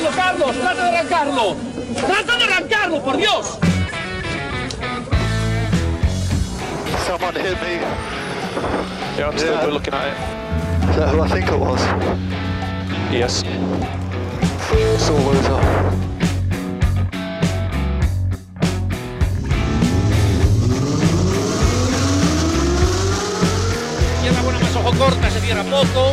arrancarlo, Carlos! ¡Trata de arrancarlo! ¡Trata de arrancarlo, por Dios! Someone hit me. Yeah, I'm still Yeah. looking at it. Is that who I think it was? Yes. Izquierda más ojo corta, se cierra poco.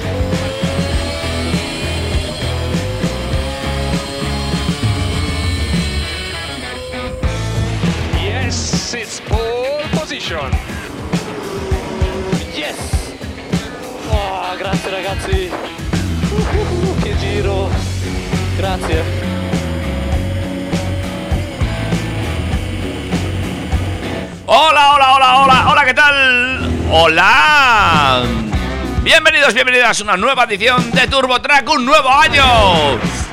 Yes! Oh, grazie ragazzi! Uh, che giro! Grazie! Hola, hola, hola, hola, hola, ¿qué tal? Hola. Bienvenidos, bienvenidas a una nueva edición de Turbo Track, un nuevo año.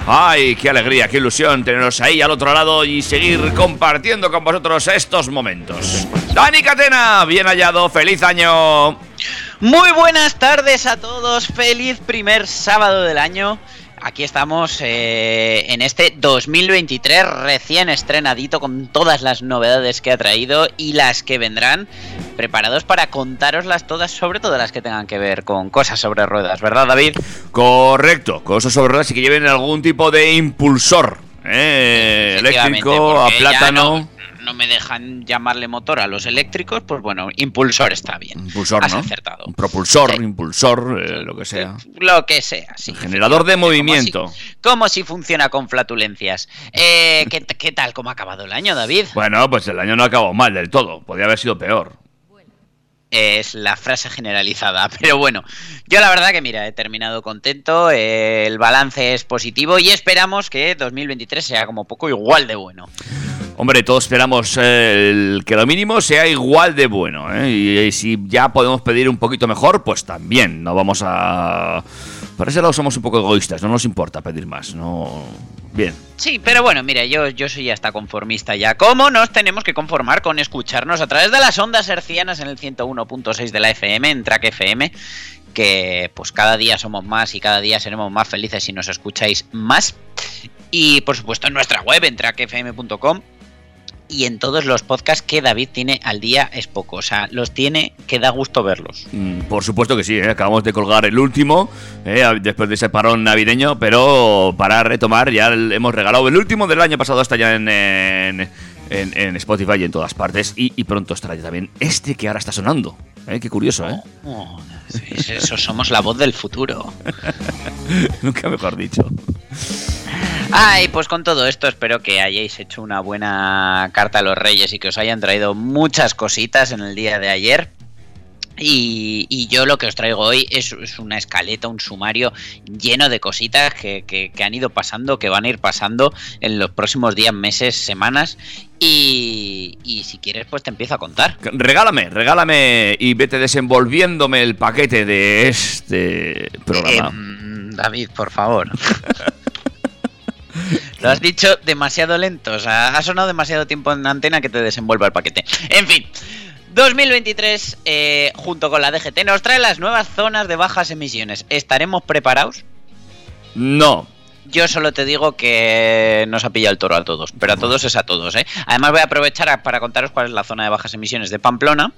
Ay, qué alegría, qué ilusión teneros ahí al otro lado y seguir compartiendo con vosotros estos momentos. Dani Catena, bien hallado, feliz año. Muy buenas tardes a todos, feliz primer sábado del año. Aquí estamos eh, en este 2023 recién estrenadito con todas las novedades que ha traído y las que vendrán, preparados para contároslas todas, sobre todo las que tengan que ver con cosas sobre ruedas, ¿verdad David? Correcto, cosas sobre ruedas y que lleven algún tipo de impulsor. ¿eh? Eléctrico, a plátano. No, me dejan llamarle motor a los eléctricos, pues bueno, impulsor está bien. Impulsor, Has ¿no? acertado. Un propulsor, Sí. impulsor, eh, lo que sea. Lo que sea, sí. Generador de Como movimiento. si- Como si funciona con flatulencias. Eh, ¿qué, qué tal? ¿Cómo ha acabado el año, David? Bueno, pues el año no acabó mal del todo. Podría haber sido peor. Es la frase generalizada. Pero bueno, yo la verdad que mira, he terminado contento. eh, el balance es positivo y esperamos que 2023 sea como poco igual de bueno. Hombre, todos esperamos eh, el- que lo mínimo sea igual de bueno. ¿eh? Y, si ya podemos pedir un poquito mejor, pues también. No vamos a. Por ese lado somos un poco egoístas. No nos importa pedir más. No. Bien. Sí, pero bueno, mira, yo, yo soy hasta conformista ya. ¿Cómo nos tenemos que conformar con escucharnos a través de las ondas hercianas en el 101.6 de la FM, en Track FM? Que pues cada día somos más y cada día seremos más felices si nos escucháis más. Y por supuesto en nuestra web, en trackfm.com. Y en todos los podcasts que David tiene al día es poco. O sea, los tiene que da gusto verlos. Mm, Por supuesto que sí, ¿eh? acabamos de colgar el último ¿eh? después de ese parón navideño, pero para retomar ya hemos regalado el último del año pasado, está ya en, en, en- en Spotify y en todas partes, y, y pronto estará ya también este que ahora está sonando. ¿eh? Qué curioso, ¿eh? Oh, sí, eso somos la voz del futuro. Nunca mejor dicho. Ay, pues con todo esto espero que hayáis hecho una buena carta a los reyes y que os hayan traído muchas cositas en el día de ayer. Y, y yo lo que os traigo hoy es, es una escaleta, un sumario lleno de cositas que, que- que han ido pasando, que van a ir pasando en los próximos días, meses, semanas. Y, y si quieres, pues te empiezo a contar. Regálame, regálame y vete desenvolviéndome el paquete de este programa. Em, David, por favor. Lo has dicho demasiado lento, o sea, ha sonado demasiado tiempo en antena que te desenvuelva el paquete. En fin, 2023, eh, junto con la DGT, nos trae las nuevas zonas de bajas emisiones. ¿Estaremos preparados? No. Yo solo te digo que nos ha pillado el toro a todos, pero a todos es a todos, ¿eh? Además voy a aprovechar a- para contaros cuál es la zona de bajas emisiones de Pamplona.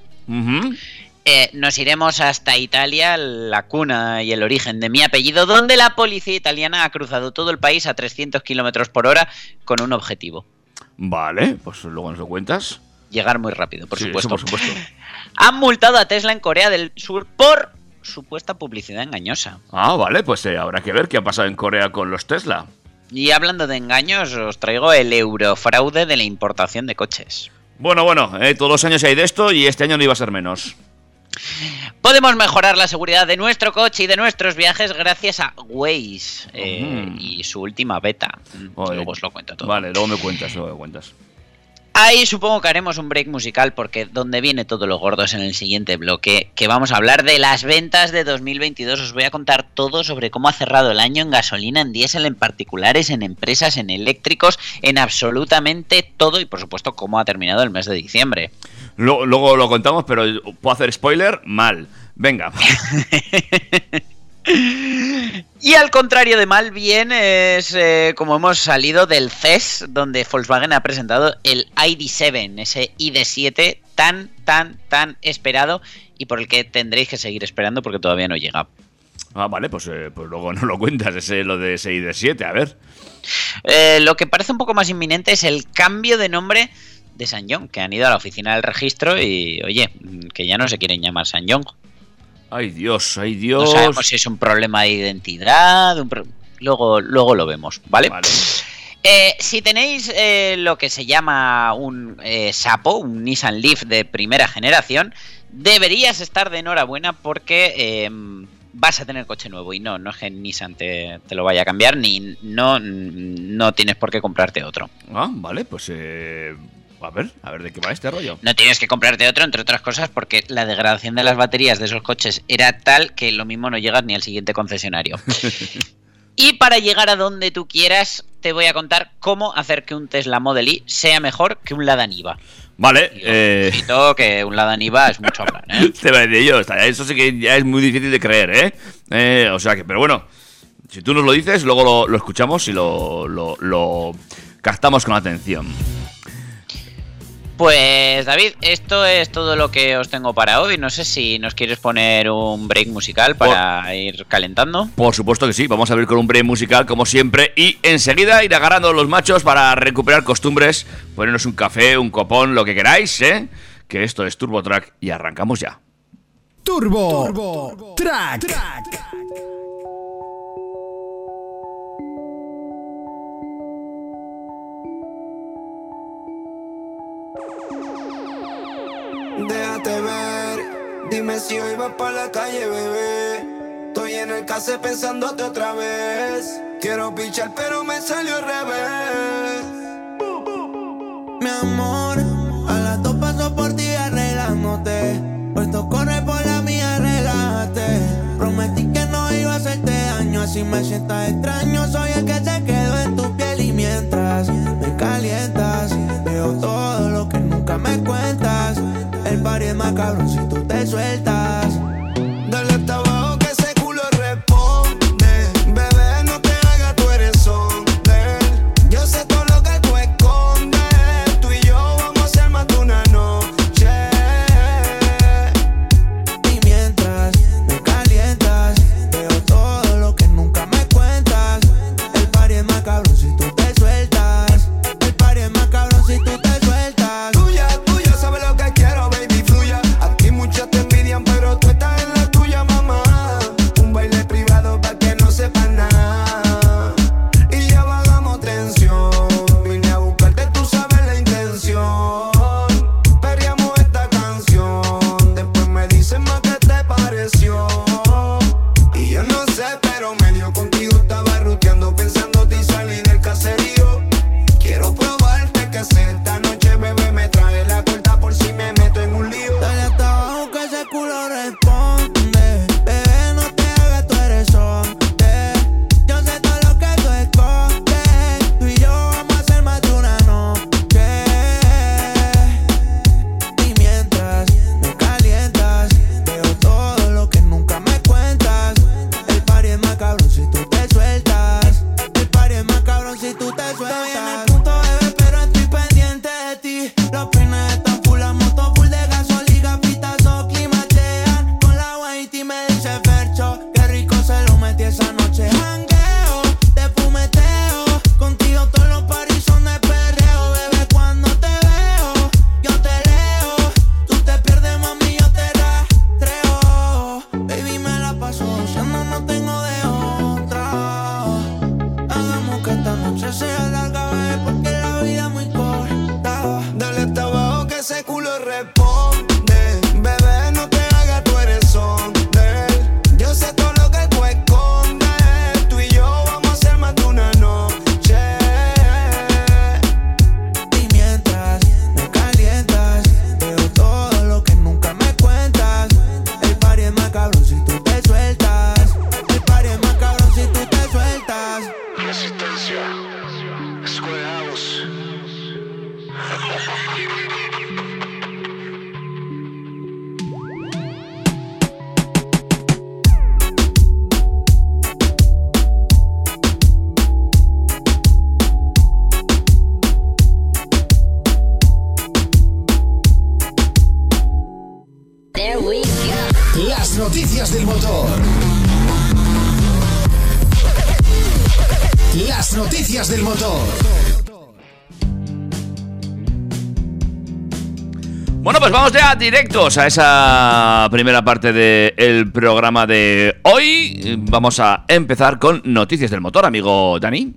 Eh, nos iremos hasta Italia, la cuna y el origen de mi apellido, donde la policía italiana ha cruzado todo el país a 300 kilómetros por hora con un objetivo: Vale, pues luego nos lo cuentas. llegar muy rápido, por Sí, eso supuesto. por supuesto. Han multado a Tesla en Corea del Sur por supuesta publicidad engañosa. Ah, vale, pues eh, habrá que ver qué ha pasado en Corea con los Tesla. Y hablando de engaños, os traigo el eurofraude de la importación de coches. Bueno, bueno, eh, todos los años hay de esto y este año no iba a ser menos. Podemos mejorar la seguridad de nuestro coche y de nuestros viajes gracias a Waze eh, Ujú. y su última beta. Mm. Luego os lo cuento todo. Vale, luego me cuentas, luego me cuentas. Ahí supongo que haremos un break musical porque donde viene todo lo gordo es en el siguiente bloque, que vamos a hablar de las ventas de 2022. Os voy a contar todo sobre cómo ha cerrado el año en gasolina, en diésel, en particulares, en empresas, en eléctricos, en absolutamente todo y por supuesto cómo ha terminado el mes de diciembre. Luego, luego lo contamos, pero puedo hacer spoiler mal. Venga. Y al contrario de mal, bien es eh, como hemos salido del CES, donde Volkswagen ha presentado el ID7, ese ID7 tan, tan, tan esperado y por el que tendréis que seguir esperando porque todavía no llega. Ah, vale, pues, eh, pues luego no lo cuentas, ese, lo de ese ID7, a ver. Eh, lo que parece un poco más inminente es el cambio de nombre de San John, que han ido a la oficina del registro y, oye, que ya no se quieren llamar San John. Ay Dios, ay No Dios. sabemos si es un problema de identidad, un pro- luego, luego lo vemos, ¿vale? Vale. Eh, si tenéis eh, lo que se llama un eh, Sapo, un Nissan Leaf de primera generación, deberías estar de enhorabuena porque eh, vas a tener coche nuevo y no, no es que Nissan te, te lo vaya a cambiar ni no, no tienes por qué comprarte otro. Ah, vale, pues eh, a ver, a ver de qué va este rollo. No tienes que comprarte otro, entre otras cosas, porque la degradación de las baterías de esos coches era tal que lo mismo no llegas ni al siguiente concesionario. y para llegar a donde tú quieras, te voy a contar cómo hacer que un Tesla Model Y sea mejor que un Lada Niva. Vale, eh, que un Lada Niva es mucho hablar, ¿eh? te voy a decir yo, eso sí que ya es muy difícil de creer, ¿eh? Eh, O sea que, pero bueno, si tú nos lo dices, luego lo, lo escuchamos y lo, lo, lo captamos con atención. Pues David, esto es todo lo que os tengo para hoy. No sé si nos quieres poner un break musical para ir calentando. Por supuesto que sí, vamos a ver con un break musical como siempre y enseguida ir agarrando los machos para recuperar costumbres, ponernos un café, un copón, lo que queráis, ¿eh? Que esto es Turbo Track y arrancamos ya. Turbo, Track. Déjate ver, dime si hoy vas para la calle, bebé. Estoy en el case pensándote otra vez. Quiero pichar, pero me salió al revés. Mi amor, a las dos paso por ti arreglándote. Puesto corre por la mía, relájate. Prometí que no iba a hacerte daño, así me sientas extraño. Soy el que se quedó en tu piel y mientras me calientas, veo todo lo que más si tú te sueltas. ti directos a esa primera parte del programa de hoy. Vamos a empezar con noticias del motor, amigo Dani.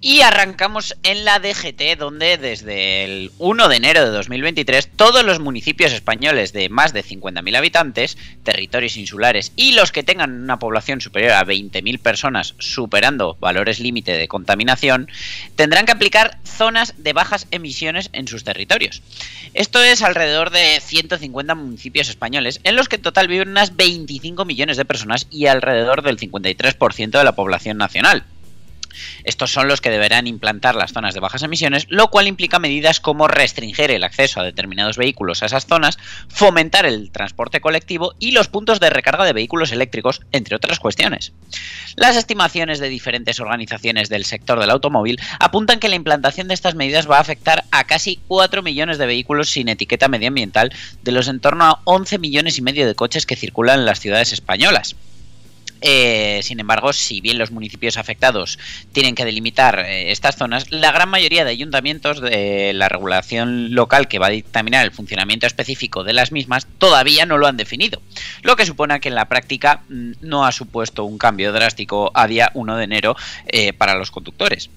Y arrancamos en la DGT, donde desde el 1 de enero de 2023 todos los municipios españoles de más de 50.000 habitantes, territorios insulares y los que tengan una población superior a 20.000 personas superando valores límite de contaminación, tendrán que aplicar zonas de bajas emisiones en sus territorios. Esto es alrededor de 150 municipios españoles, en los que en total viven unas 25 millones de personas y alrededor del 53% de la población nacional. Estos son los que deberán implantar las zonas de bajas emisiones, lo cual implica medidas como restringir el acceso a determinados vehículos a esas zonas, fomentar el transporte colectivo y los puntos de recarga de vehículos eléctricos, entre otras cuestiones. Las estimaciones de diferentes organizaciones del sector del automóvil apuntan que la implantación de estas medidas va a afectar a casi 4 millones de vehículos sin etiqueta medioambiental de los en torno a 11 millones y medio de coches que circulan en las ciudades españolas. Eh, sin embargo, si bien los municipios afectados tienen que delimitar eh, estas zonas, la gran mayoría de ayuntamientos de la regulación local que va a dictaminar el funcionamiento específico de las mismas todavía no lo han definido, lo que supone que en la práctica mm, no ha supuesto un cambio drástico a día 1 de enero eh, para los conductores.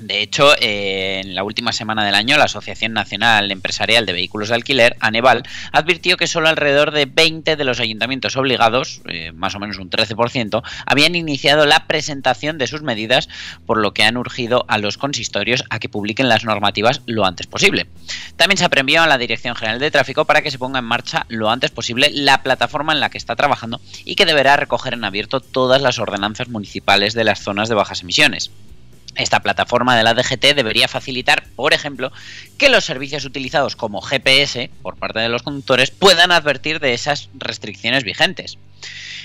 De hecho, eh, en la última semana del año, la Asociación Nacional Empresarial de Vehículos de Alquiler, ANEVAL, advirtió que solo alrededor de 20 de los ayuntamientos obligados, eh, más o menos un 13%, habían iniciado la presentación de sus medidas, por lo que han urgido a los consistorios a que publiquen las normativas lo antes posible. También se apremió a la Dirección General de Tráfico para que se ponga en marcha lo antes posible la plataforma en la que está trabajando y que deberá recoger en abierto todas las ordenanzas municipales de las zonas de bajas emisiones. Esta plataforma de la DGT debería facilitar, por ejemplo, que los servicios utilizados como GPS por parte de los conductores puedan advertir de esas restricciones vigentes.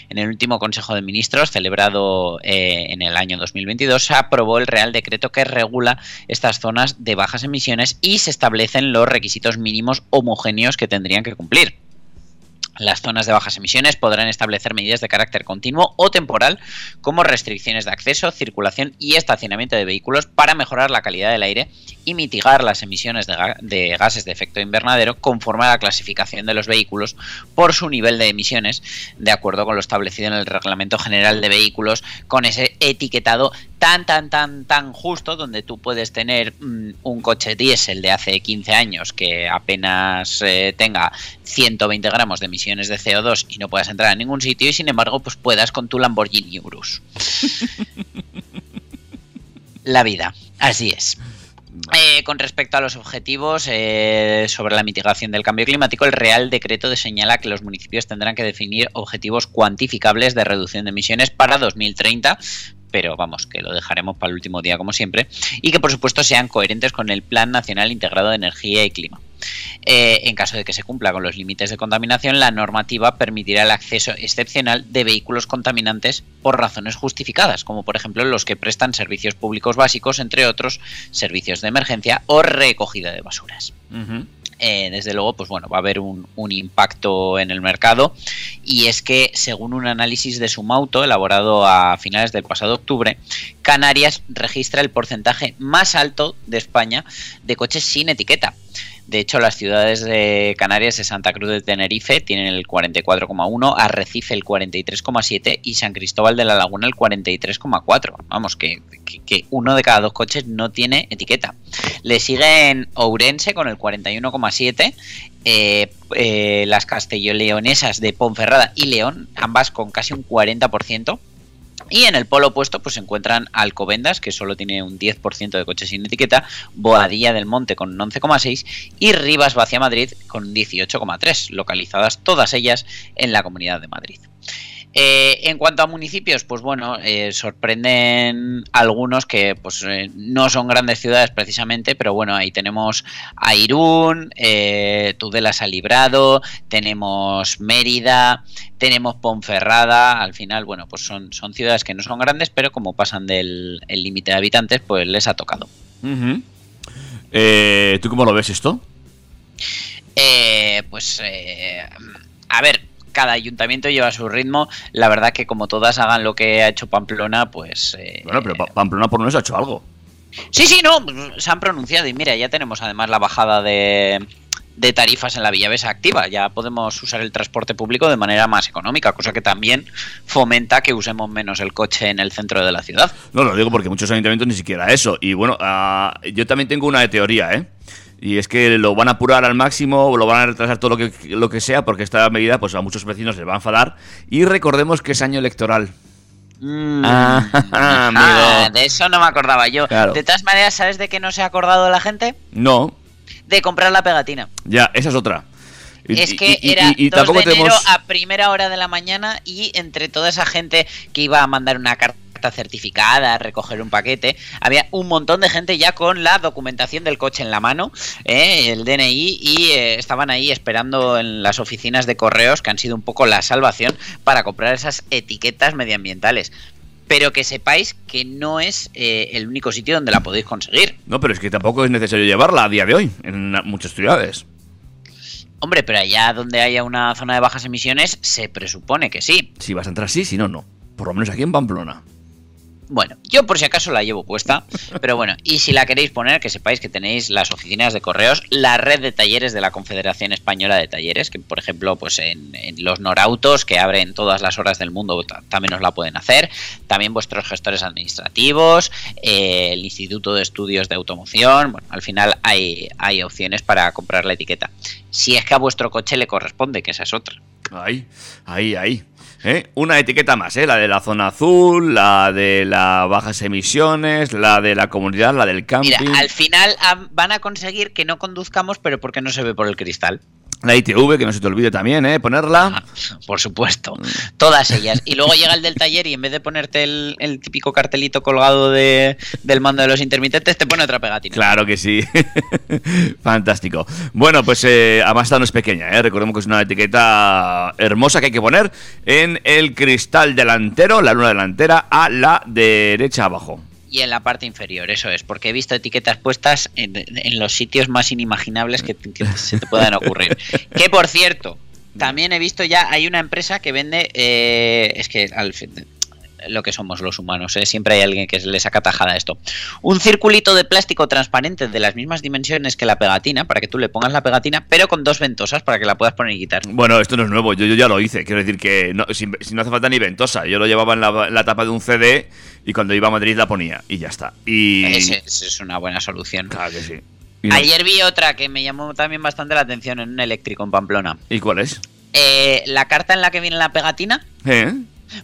En el último Consejo de Ministros, celebrado eh, en el año 2022, se aprobó el Real Decreto que regula estas zonas de bajas emisiones y se establecen los requisitos mínimos homogéneos que tendrían que cumplir. Las zonas de bajas emisiones podrán establecer medidas de carácter continuo o temporal, como restricciones de acceso, circulación y estacionamiento de vehículos para mejorar la calidad del aire y mitigar las emisiones de, gases de efecto invernadero conforme a la clasificación de los vehículos por su nivel de emisiones, de acuerdo con lo establecido en el Reglamento General de Vehículos, con ese etiquetado tan, tan, tan, tan justo, donde tú puedes tener mm, un coche diésel de hace 15 años que apenas eh, tenga 120 gramos de emisiones de CO2 y no puedas entrar a ningún sitio y sin embargo pues puedas con tu Lamborghini Urus. La vida, así es. Eh, con respecto a los objetivos eh, sobre la mitigación del cambio climático, el Real Decreto señala que los municipios tendrán que definir objetivos cuantificables de reducción de emisiones para 2030 pero vamos, que lo dejaremos para el último día como siempre, y que por supuesto sean coherentes con el Plan Nacional Integrado de Energía y Clima. Eh, en caso de que se cumpla con los límites de contaminación, la normativa permitirá el acceso excepcional de vehículos contaminantes por razones justificadas, como por ejemplo los que prestan servicios públicos básicos, entre otros servicios de emergencia o recogida de basuras. Eh, desde luego, pues bueno, va a haber un, impacto en el mercado. Y es que, según un análisis de Sumauto elaborado a finales del pasado octubre, Canarias registra el porcentaje más alto de España de coches sin etiqueta. De hecho, las ciudades de Canarias de Santa Cruz de Tenerife tienen el 44,1, Arrecife el 43,7 y San Cristóbal de la Laguna el 43,4. Vamos, que, que, uno de cada dos coches no tiene etiqueta. Le siguen Ourense con el 41,7, eh, eh, las castello-leonesas de Ponferrada y León, ambas con casi un 40%. Y en el polo opuesto pues se encuentran Alcobendas, que solo tiene un 10% de coches sin etiqueta, Boadilla del Monte con un 11,6 y Rivas Vacia Madrid con un 18,3, localizadas todas ellas en la Comunidad de Madrid. Eh, en cuanto a municipios, pues bueno, eh, sorprenden algunos que pues eh, no son grandes ciudades precisamente, pero bueno, ahí tenemos a Irún, Tudela ha librado, tenemos Mérida, tenemos Ponferrada, al final, bueno, pues son, son ciudades que no son grandes, pero como pasan del límite de habitantes, pues les ha tocado. ¿Tú cómo lo ves esto? pues, a ver, cada ayuntamiento lleva su ritmo. La verdad que como todas hagan lo que ha hecho Pamplona, pues... eh, Bueno, pero Pa- Pamplona por lo menos ha hecho algo. Sí, sí, no, se han pronunciado y mira, ya tenemos además la bajada de, de tarifas en la Villavesa activa. Ya podemos usar el transporte público de manera más económica, cosa que también fomenta que usemos menos el coche en el centro de la ciudad. No, lo digo porque muchos ayuntamientos ni siquiera eso. Y bueno, ah, yo también tengo una teoría, ¿eh? Y es que lo van a apurar al máximo, lo van a retrasar todo lo que, lo que sea, porque esta medida pues a muchos vecinos les va a enfadar. Y recordemos que es año electoral. Mm. Ah, Ah, amigo. de eso no me acordaba yo. Claro. De todas maneras, ¿sabes de qué no se ha acordado la gente? No, De comprar la pegatina. ya, esa es otra. Y- es que y- era y- y 2 tampoco de enero tenemos- a primera hora de la mañana y entre toda esa gente que iba a mandar una carta certificada, recoger un paquete, había un montón de gente ya con la documentación del coche en la mano, ¿eh? el DNI, y eh, estaban ahí esperando en las oficinas de correos, que han sido un poco la salvación, para comprar esas etiquetas medioambientales. Pero que sepáis que no es eh, el único sitio donde la podéis conseguir. No, pero es que tampoco es necesario llevarla a día de hoy en muchas ciudades. Hombre, pero allá donde haya una zona de bajas emisiones, se presupone que sí. Si vas a entrar sí, si no, no. Por lo menos aquí en Pamplona. Bueno, yo por si acaso la llevo puesta, pero bueno, y si la queréis poner, que sepáis que tenéis las oficinas de correos, la red de talleres de la Confederación Española de Talleres, que por ejemplo, pues en, los Norautos, que abren todas las horas del mundo, ta- también os la pueden hacer, también vuestros gestores administrativos, eh, el Instituto de Estudios de Automoción, bueno, al final hay, hay opciones para comprar la etiqueta. Si es que a vuestro coche le corresponde, que esa es otra. Ahí, ahí, ahí. ¿Eh? Una etiqueta más, ¿eh? La de la zona azul, la de las bajas emisiones, la de la comunidad, la del camping. Mira, al final van a conseguir que no conduzcamos, pero porque no se ve por el cristal. La ITV, que no se te olvide también, ¿eh? Ponerla. Por supuesto, todas ellas. Y luego llega el del taller y en vez de ponerte el, el típico cartelito colgado de, del mando de los intermitentes, te pone otra pegatina. Claro que sí. Fantástico. Bueno, pues eh, además esta no es pequeña, ¿eh? Recordemos que es una etiqueta hermosa que hay que poner en el cristal delantero, la luna delantera, a la derecha abajo. Y en la parte inferior, eso es, porque he visto etiquetas puestas en, en los sitios más inimaginables que, que se te puedan ocurrir. Que por cierto, también he visto ya, hay una empresa que vende, eh, es que al fin, lo que somos los humanos, ¿eh? siempre hay alguien que le saca tajada a esto. Un circulito de plástico transparente de las mismas dimensiones que la pegatina, para que tú le pongas la pegatina, pero con dos ventosas para que la puedas poner y quitar. Bueno, esto no es nuevo, yo, yo ya lo hice. Quiero decir que no, si, si no hace falta ni ventosa. Yo lo llevaba en la, en la tapa de un CD y cuando iba a Madrid la ponía y ya está. Y. Esa es, una buena solución. Claro que sí. No- Ayer vi otra que me llamó también bastante la atención en un eléctrico en Pamplona. ¿Y cuál es? Eh, la carta en la que viene la pegatina, ¿Eh?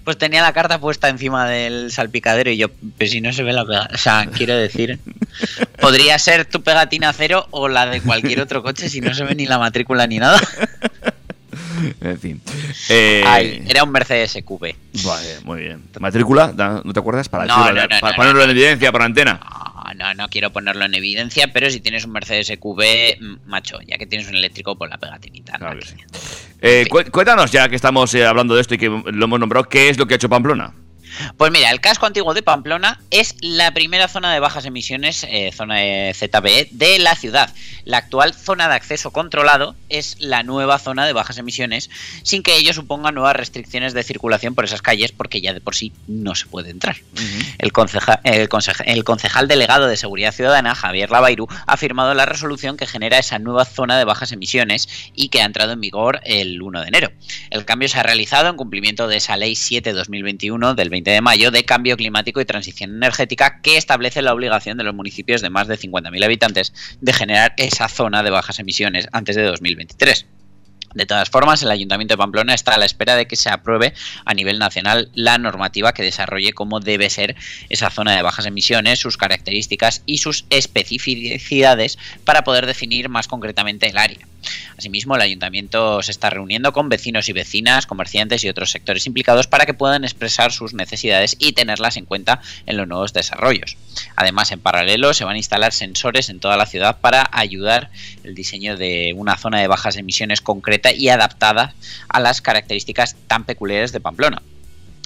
Pues tenía la carta puesta encima del salpicadero y yo, pues si no se ve la pegatina, o sea, quiero decir, podría ser tu pegatina cero o la de cualquier otro coche si no se ve ni la matrícula ni nada. En fin. Eh, Ay, era un Mercedes QB. Vale, muy bien. ¿Matrícula? ¿No te acuerdas? Para, No, decirlo, no, no, para ponerlo en evidencia por antena. No, no, quiero ponerlo en evidencia, pero si tienes un Mercedes QB, mm, macho, ya que tienes un eléctrico, pues la pegatinita. Claro navideña. Eh, cuéntanos, ya que estamos eh, hablando de esto y que lo hemos nombrado, ¿qué es lo que ha hecho Pamplona? Pues mira, el casco antiguo de Pamplona es la primera zona de bajas emisiones, eh, zona de ZBE, de la ciudad. La actual zona de acceso controlado es la nueva zona de bajas emisiones, sin que ello suponga nuevas restricciones de circulación por esas calles, porque ya de por sí no se puede entrar. El, conceja- el conceja- el concejal delegado de Seguridad Ciudadana, Javier Lavairu, ha firmado la resolución que genera esa nueva zona de bajas emisiones y que ha entrado en vigor el 1 de enero. El cambio se ha realizado en cumplimiento de esa Ley 7-2021 del 20 de mayo de Cambio Climático y Transición Energética que establece la obligación de los municipios de más de 50.000 habitantes de generar esa zona de bajas emisiones antes de 2023. De todas formas, el Ayuntamiento de Pamplona está a la espera de que se apruebe a nivel nacional la normativa que desarrolle cómo debe ser esa zona de bajas emisiones, sus características y sus especificidades para poder definir más concretamente el área. Asimismo, el ayuntamiento se está reuniendo con vecinos y vecinas, comerciantes y otros sectores implicados para que puedan expresar sus necesidades y tenerlas en cuenta en los nuevos desarrollos. Además, en paralelo, se van a instalar sensores en toda la ciudad para ayudar el diseño de una zona de bajas emisiones concreta y adaptada a las características tan peculiares de Pamplona.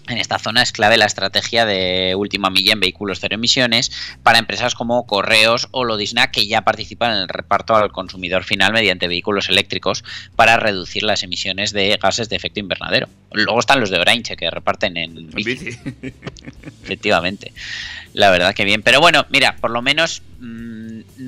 En esta zona es clave la estrategia de última milla en vehículos cero emisiones para empresas como Correos o Lodisna que ya participan en el reparto al consumidor final mediante vehículos eléctricos para reducir las emisiones de gases de efecto invernadero. Luego están los de Orange que reparten en bici, efectivamente. La verdad que bien. Pero bueno, mira, por lo menos mm,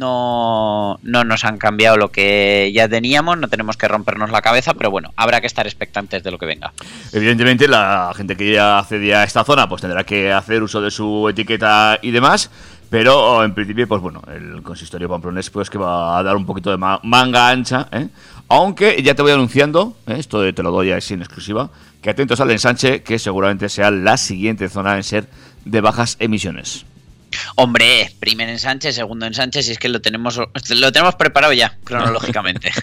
no, no nos han cambiado lo que ya teníamos, no tenemos que rompernos la cabeza, pero bueno, habrá que estar expectantes de lo que venga. Evidentemente, la gente que ya accedía a esta zona pues tendrá que hacer uso de su etiqueta y demás. Pero en principio, pues bueno, el consistorio pamplonés pues que va a dar un poquito de ma- manga ancha, ¿eh? Aunque ya te voy anunciando, ¿eh? esto te lo doy así en exclusiva, que atentos al ensanche, que seguramente sea la siguiente zona en ser de bajas emisiones. Hombre, primer ensanche, segundo ensanche, si es que lo tenemos, lo tenemos preparado ya, cronológicamente.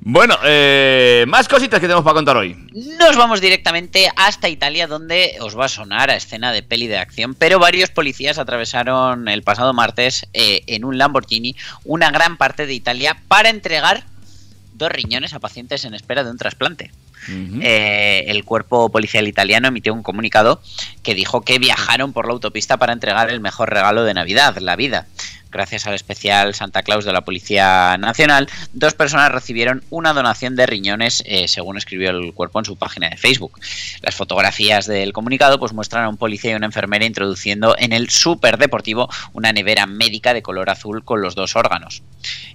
Bueno, eh, más cositas que tenemos para contar hoy. Nos vamos directamente hasta Italia, donde os va a sonar a escena de peli de acción, pero varios policías atravesaron el pasado martes eh, en un Lamborghini una gran parte de Italia para entregar dos riñones a pacientes en espera de un trasplante. Eh, el cuerpo policial italiano emitió un comunicado que dijo que viajaron por la autopista para entregar el mejor regalo de Navidad, la vida. Gracias al especial Santa Claus de la Policía Nacional, dos personas recibieron una donación de riñones, eh, según escribió el cuerpo en su página de Facebook. Las fotografías del comunicado pues, muestran a un policía y una enfermera introduciendo en el superdeportivo una nevera médica de color azul con los dos órganos.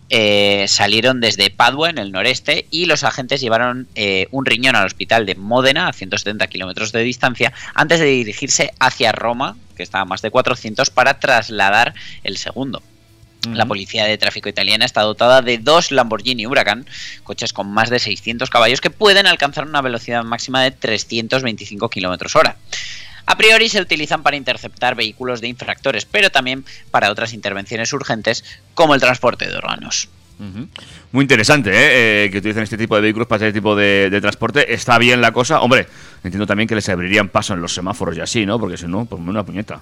Eh, salieron desde Padua, en el noreste, y los agentes llevaron eh, un riñón al hospital de Módena, a 170 kilómetros de distancia, antes de dirigirse hacia Roma, que está a más de 400, para trasladar el segundo. La policía de tráfico italiana está dotada de dos Lamborghini Huracan, coches con más de 600 caballos que pueden alcanzar una velocidad máxima de 325 kilómetros hora. A priori se utilizan para interceptar vehículos de infractores, pero también para otras intervenciones urgentes como el transporte de órganos. Muy interesante ¿eh? Eh, que utilicen este tipo de vehículos para este tipo de, de transporte. Está bien la cosa. Hombre, entiendo también que les abrirían paso en los semáforos y así, ¿no? Porque si no, pues una puñeta.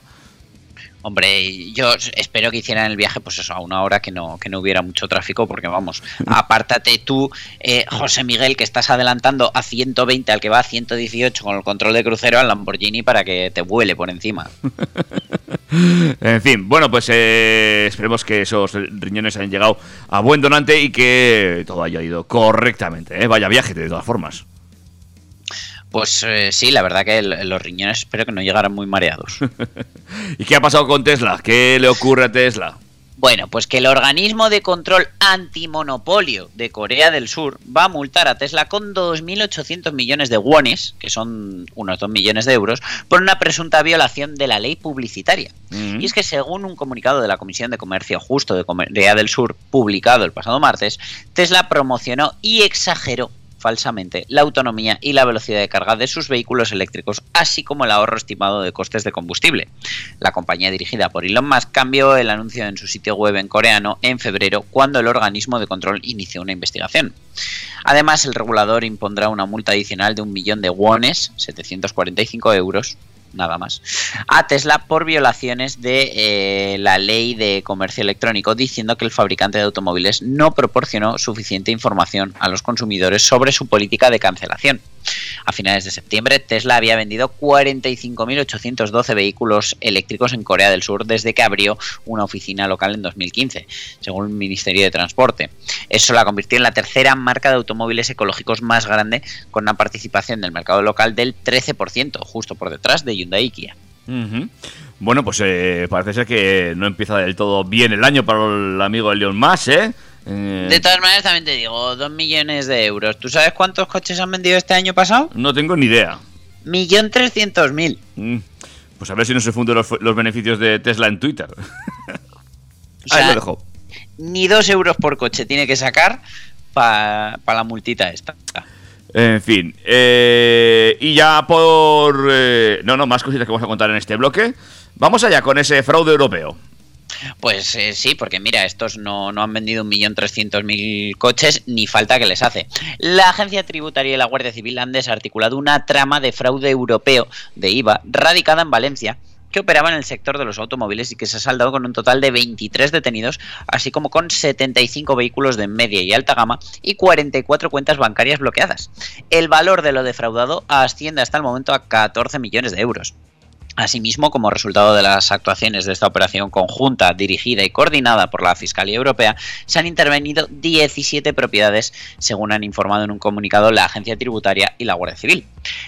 Hombre, yo espero que hicieran el viaje, pues eso, a una hora que no, que no hubiera mucho tráfico, porque vamos, apártate tú, eh, José Miguel, que estás adelantando a 120 al que va a 118 con el control de crucero al Lamborghini para que te vuele por encima. En fin, bueno, pues eh, esperemos que esos riñones hayan llegado a buen donante y que todo haya ido correctamente. ¿eh? Vaya viaje, de todas formas. Pues eh, sí, la verdad que el- los riñones espero que no llegaran muy mareados. ¿Y qué ha pasado con Tesla? ¿Qué le ocurre a Tesla? Bueno, pues que el organismo de control antimonopolio de Corea del Sur va a multar a Tesla con 2.800 millones de wones, que son unos 2 millones de euros, por una presunta violación de la ley publicitaria. Mm. Y es que según un comunicado de la Comisión de Comercio Justo de Corea del Sur, publicado el pasado martes, Tesla promocionó y exageró falsamente la autonomía y la velocidad de carga de sus vehículos eléctricos, así como el ahorro estimado de costes de combustible. La compañía dirigida por Elon Musk cambió el anuncio en su sitio web en coreano en febrero, cuando el organismo de control inició una investigación. Además, el regulador impondrá una multa adicional de un millón de wones, 745 euros, nada más, a Tesla por violaciones de eh, la ley de comercio electrónico, diciendo que el fabricante de automóviles no proporcionó suficiente información a los consumidores sobre su política de cancelación. A finales de septiembre, Tesla había vendido 45.812 vehículos eléctricos en Corea del Sur desde que abrió una oficina local en 2015, según el Ministerio de Transporte. Eso la convirtió en la tercera marca de automóviles ecológicos más grande, con una participación del mercado local del 13%, justo por detrás de Ujú. Bueno, pues eh, parece ser que no empieza del todo bien el año para el amigo Leon Musk, ¿eh? Eh, De todas maneras, también te digo, 2 millones de euros. ¿Tú sabes cuántos coches han vendido este año pasado? no tengo ni idea. Millón trescientos mil. Mm. Pues a ver si no se funden los, los beneficios de Tesla en Twitter. sea, Ahí lo dejo. Ni dos euros por coche tiene que sacar para la multita esta. En fin. eh, y ya por... eh, no, no, más cositas que vamos a contar en este bloque. Vamos allá con ese fraude europeo. Pues eh, sí, porque mira, estos no, no han vendido un millón trescientos mil coches, ni falta que les hace. La Agencia Tributaria y la Guardia Civil han desarticulado una trama de fraude europeo de IVA radicada en Valencia que operaba en el sector de los automóviles y que se ha saldado con un total de 23 detenidos, así como con 75 vehículos de media y alta gama y 44 cuentas bancarias bloqueadas. El valor de lo defraudado asciende hasta el momento a 14 millones de euros. Asimismo, como resultado de las actuaciones de esta operación conjunta, dirigida y coordinada por la Fiscalía Europea, se han intervenido 17 propiedades, según han informado en un comunicado la Agencia Tributaria y la Guardia Civil.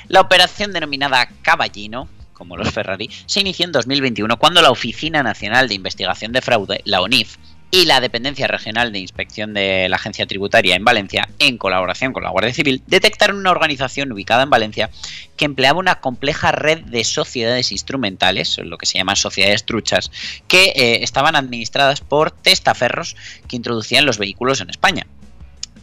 La operación denominada Caballino como los Ferrari, se inició en 2021 cuando la Oficina Nacional de Investigación de Fraude, la ONIF, y la Dependencia Regional de Inspección de la Agencia Tributaria en Valencia, en colaboración con la Guardia Civil, detectaron una organización ubicada en Valencia que empleaba una compleja red de sociedades instrumentales, lo que se llaman sociedades truchas, que eh, estaban administradas por testaferros que introducían los vehículos en España.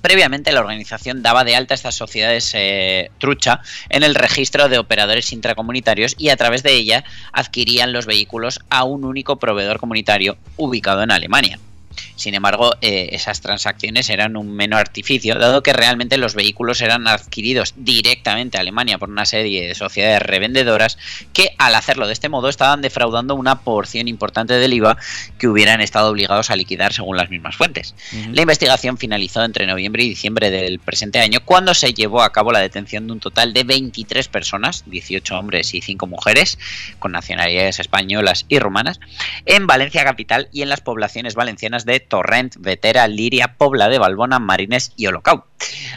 Previamente la organización daba de alta estas sociedades eh, trucha en el registro de operadores intracomunitarios y a través de ella adquirían los vehículos a un único proveedor comunitario ubicado en Alemania. Sin embargo, eh, esas transacciones eran un menor artificio, dado que realmente los vehículos eran adquiridos directamente a Alemania por una serie de sociedades revendedoras que al hacerlo de este modo estaban defraudando una porción importante del IVA que hubieran estado obligados a liquidar según las mismas fuentes. La investigación finalizó entre noviembre y diciembre del presente año cuando se llevó a cabo la detención de un total de 23 personas, 18 hombres y 5 mujeres, con nacionalidades españolas y rumanas, en Valencia capital y en las poblaciones valencianas de Torrent, Vetera, Liria, Pobla de Balbona, Marines y Olocau.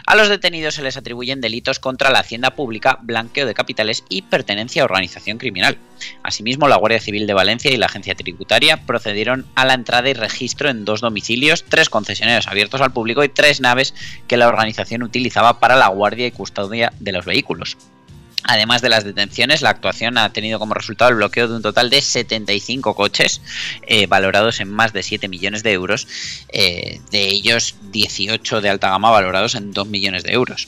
A los detenidos se les atribuyen delitos contra la hacienda pública, blanqueo de capitales y pertenencia a organización criminal. Asimismo, la Guardia Civil de Valencia y la Agencia Tributaria procedieron a la entrada y registro en dos domicilios, tres concesionarios abiertos al público y tres naves que la organización utilizaba para la guardia y custodia de los vehículos. Además de las detenciones, la actuación ha tenido como resultado el bloqueo de un total de 75 coches eh, valorados en más de 7 millones de euros, eh, de ellos 18 de alta gama valorados en 2 millones de euros.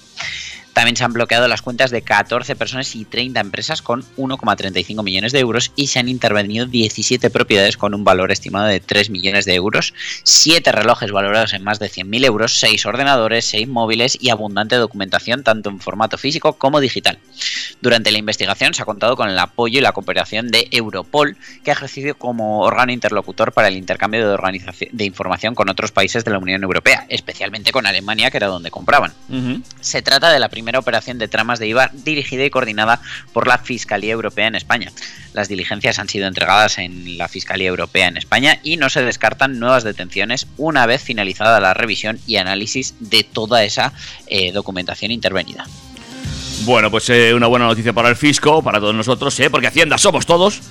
También se han bloqueado las cuentas de 14 personas y 30 empresas con 1,35 millones de euros y se han intervenido 17 propiedades con un valor estimado de 3 millones de euros, 7 relojes valorados en más de 100.000 euros, 6 ordenadores, 6 móviles y abundante documentación tanto en formato físico como digital. Durante la investigación se ha contado con el apoyo y la cooperación de Europol, que ha ejercido como órgano interlocutor para el intercambio de, organización, de información con otros países de la Unión Europea, especialmente con Alemania, que era donde compraban. Se trata de la primera operación de tramas de IVA dirigida y coordinada por la Fiscalía Europea en España. Las diligencias han sido entregadas en la Fiscalía Europea en España y no se descartan nuevas detenciones una vez finalizada la revisión y análisis de toda esa eh, documentación intervenida. Bueno, pues eh, una buena noticia para el fisco, para todos nosotros, ¿eh? porque Hacienda somos todos.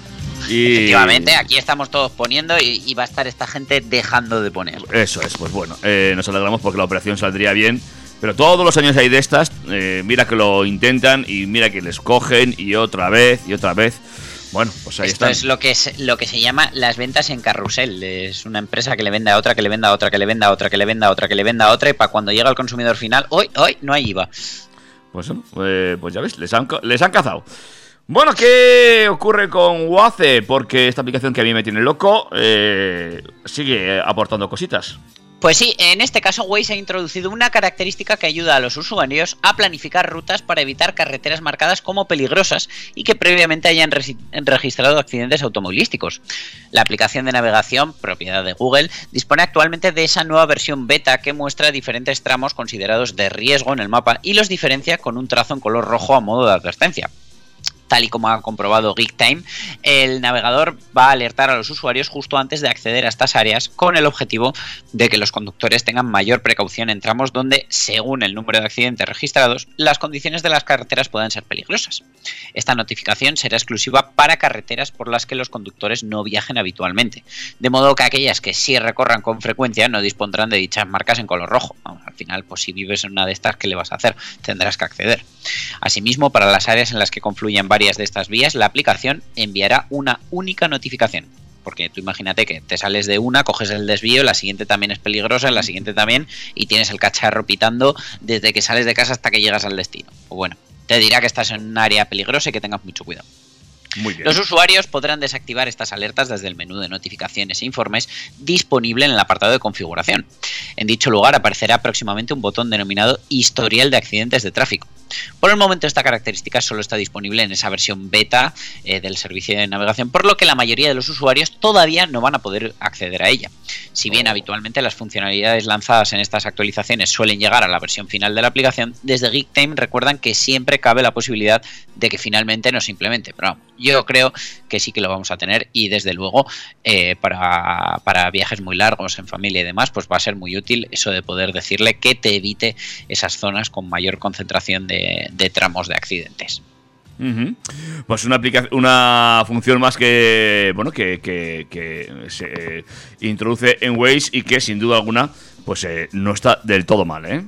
Y... Efectivamente, aquí estamos todos poniendo y, y, va a estar esta gente dejando de poner. Eso es, pues bueno, eh, nos alegramos porque la operación saldría bien. Pero todos los años hay de estas, eh, mira que lo intentan y mira que les cogen y otra vez y otra vez. Bueno, pues ahí Esto están. es lo que es lo que se llama las ventas en carrusel. Es una empresa que le vende a otra, que le venda a otra, que le venda a otra, que le venda a otra, que le venda a otra, y para cuando llega al consumidor final, hoy, hoy no hay IVA. Pues, eh, pues ya ves, les han, les han cazado. Bueno, ¿qué ocurre con Waze? Porque esta aplicación que a mí me tiene loco eh, sigue aportando cositas. Pues sí, en este caso Waze ha introducido una característica que ayuda a los usuarios a planificar rutas para evitar carreteras marcadas como peligrosas y que previamente hayan registrado accidentes automovilísticos. La aplicación de navegación, propiedad de Google, dispone actualmente de esa nueva versión beta que muestra diferentes tramos considerados de riesgo en el mapa y los diferencia con un trazo en color rojo a modo de advertencia tal y como ha comprobado GeekTime, el navegador va a alertar a los usuarios justo antes de acceder a estas áreas con el objetivo de que los conductores tengan mayor precaución en tramos donde, según el número de accidentes registrados, las condiciones de las carreteras puedan ser peligrosas. Esta notificación será exclusiva para carreteras por las que los conductores no viajen habitualmente, de modo que aquellas que sí recorran con frecuencia no dispondrán de dichas marcas en color rojo. Vamos, al final, pues si vives en una de estas, ¿qué le vas a hacer? Tendrás que acceder. Asimismo, para las áreas en las que confluyen varias de estas vías, la aplicación enviará una única notificación. Porque tú imagínate que te sales de una, coges el desvío, la siguiente también es peligrosa, la siguiente también, y tienes el cacharro pitando desde que sales de casa hasta que llegas al destino. O bueno, te dirá que estás en un área peligrosa y que tengas mucho cuidado. Muy bien. Los usuarios podrán desactivar estas alertas desde el menú de notificaciones e informes disponible en el apartado de configuración. En dicho lugar aparecerá próximamente un botón denominado Historial de accidentes de tráfico. Por el momento esta característica solo está disponible en esa versión beta eh, del servicio de navegación, por lo que la mayoría de los usuarios todavía no van a poder acceder a ella. Si bien habitualmente las funcionalidades lanzadas en estas actualizaciones suelen llegar a la versión final de la aplicación, desde GeekTime recuerdan que siempre cabe la posibilidad de que finalmente no se implemente. Pero vamos, yo creo que sí que lo vamos a tener y desde luego eh, para, para viajes muy largos en familia y demás, pues va a ser muy útil eso de poder decirle que te evite esas zonas con mayor concentración de, tramos de accidentes. Pues una una función más que bueno que, que- que se eh, introduce en Waze y que sin duda alguna pues eh, no está del todo mal, ¿eh?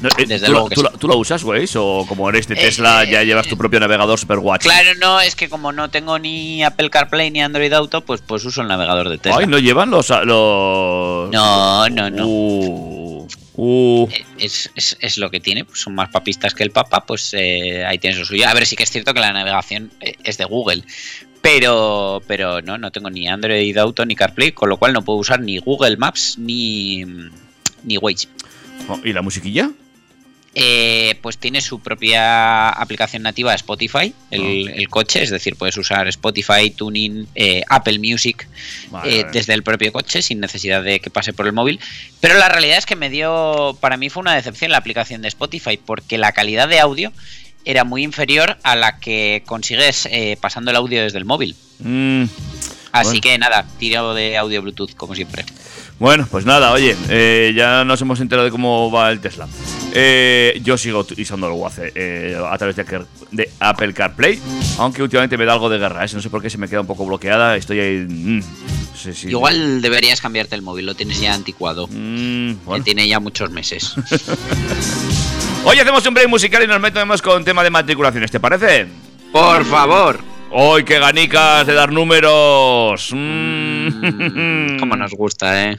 No, eh, Desde ¿tú, luego que tú sí. tú la usas, Waze? ¿O como eres de Tesla Eh, ya llevas tu propio navegador Superwatch? Claro, no, es que como no tengo ni Apple CarPlay ni Android Auto, pues, pues uso el navegador de Tesla. Ay, ¿no llevan los...? los... No, no, no. Uh, uh. Eh, Es, es- es lo que tiene, pues son más papistas que el Papa, pues eh, ahí tienes lo suyo. A ver, sí que es cierto que la navegación eh, es de Google, pero, pero no, no tengo ni Android Auto ni CarPlay, con lo cual no puedo usar ni Google Maps ni, ni Waze. Oh, ¿Y la musiquilla? Eh, pues tiene su propia aplicación nativa Spotify, el, el coche, es decir, puedes usar Spotify, Tuning, eh, Apple Music Vale, eh, desde el propio coche sin necesidad de que pase por el móvil. Pero la realidad es que me dio, para mí fue una decepción la aplicación de Spotify porque la calidad de audio era muy inferior a la que consigues eh, pasando el audio desde el móvil. Mm, Así Bueno. que nada, tiro de audio Bluetooth como siempre. Bueno, pues nada, oye, eh, ya nos hemos enterado de cómo va el Tesla. Eh, yo sigo usando el Waze eh, a través de, Apple CarPlay, aunque últimamente me da algo de guerra, ¿eh? no sé por qué se me queda un poco bloqueada, estoy ahí... mm, no sé si- Igual deberías cambiarte el móvil, lo tienes ya anticuado. Mm, que tiene ya muchos meses. Hoy hacemos un break musical y nos metemos con tema de matriculaciones, ¿te parece? Por favor. ¡Hoy qué ganicas de dar números! Mm. Mm, Como nos gusta, ¿eh?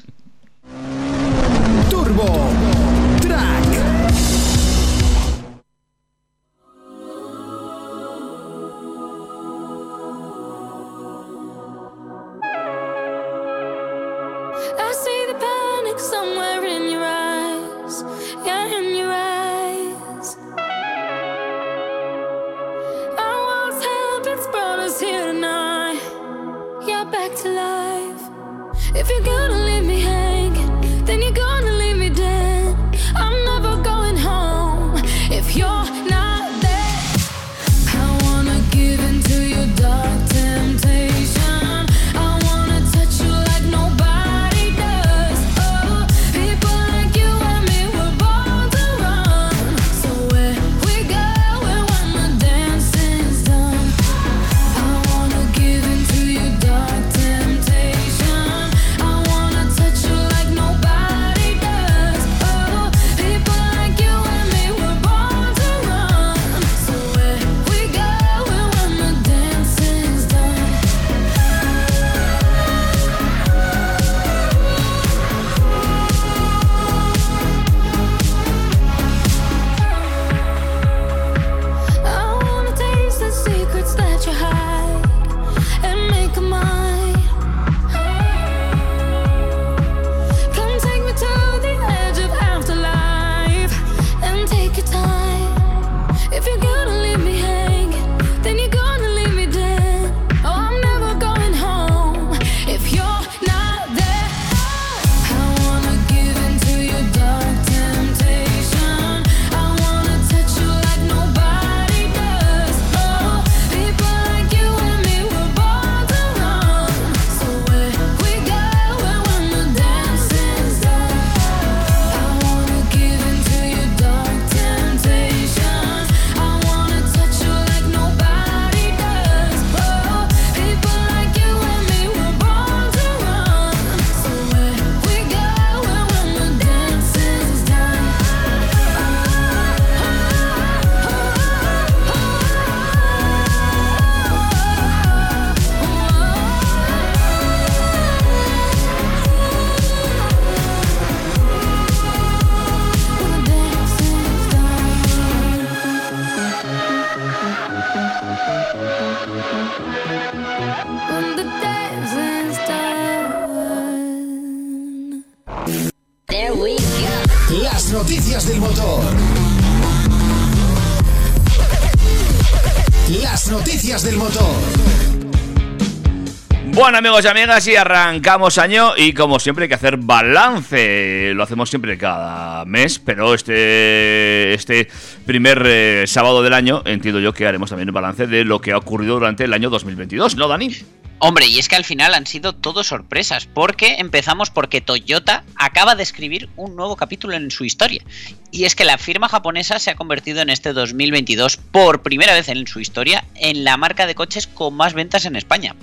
Amigos y amigas y arrancamos año y como siempre hay que hacer balance, lo hacemos siempre cada mes, pero este, este primer eh, sábado del año entiendo yo que haremos también el balance de lo que ha ocurrido durante el año 2022, ¿no Dani? Hombre, y es que al final han sido todo sorpresas, porque empezamos porque Toyota acaba de escribir un nuevo capítulo en su historia. Y es que la firma japonesa se ha convertido en este 2022 por primera vez en su historia en la marca de coches con más ventas en España.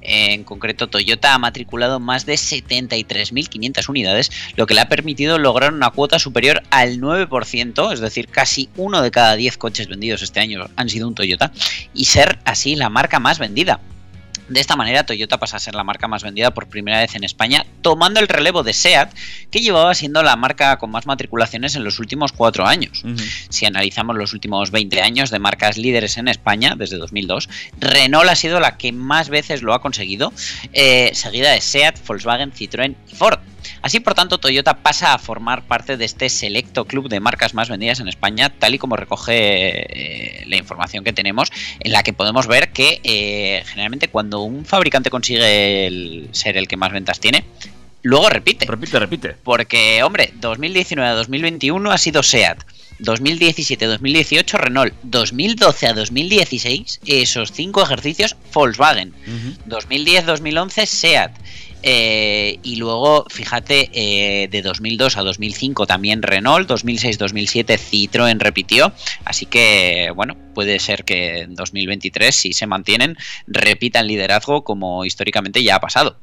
En concreto, Toyota ha matriculado más de 73.500 unidades, lo que le ha permitido lograr una cuota superior al 9%, es decir, casi uno de cada 10 coches vendidos este año han sido un Toyota, y ser así la marca más vendida. De esta manera, Toyota pasa a ser la marca más vendida por primera vez en España, tomando el relevo de SEAT, que llevaba siendo la marca con más matriculaciones en los últimos cuatro años. Si analizamos los últimos 20 años de marcas líderes en España, desde 2002, Renault ha sido la que más veces lo ha conseguido, eh, seguida de SEAT, Volkswagen, Citroën y Ford. Así, por tanto, Toyota pasa a formar parte de este selecto club de marcas más vendidas en España, tal y como recoge eh, la información que tenemos, en la que podemos ver que eh, generalmente cuando un fabricante consigue el- ser el que más ventas tiene, luego repite. Repite, repite. Porque, hombre, 2019 a 2021 ha sido SEAT. 2017-2018 Renault, 2012 a 2016, esos cinco ejercicios Volkswagen, 2010-2011 SEAT, eh, y luego, fíjate, eh, de 2002 a 2005 también Renault, 2006-2007 Citroën repitió, así que bueno, puede ser que en 2023, si se mantienen, repitan liderazgo como históricamente ya ha pasado.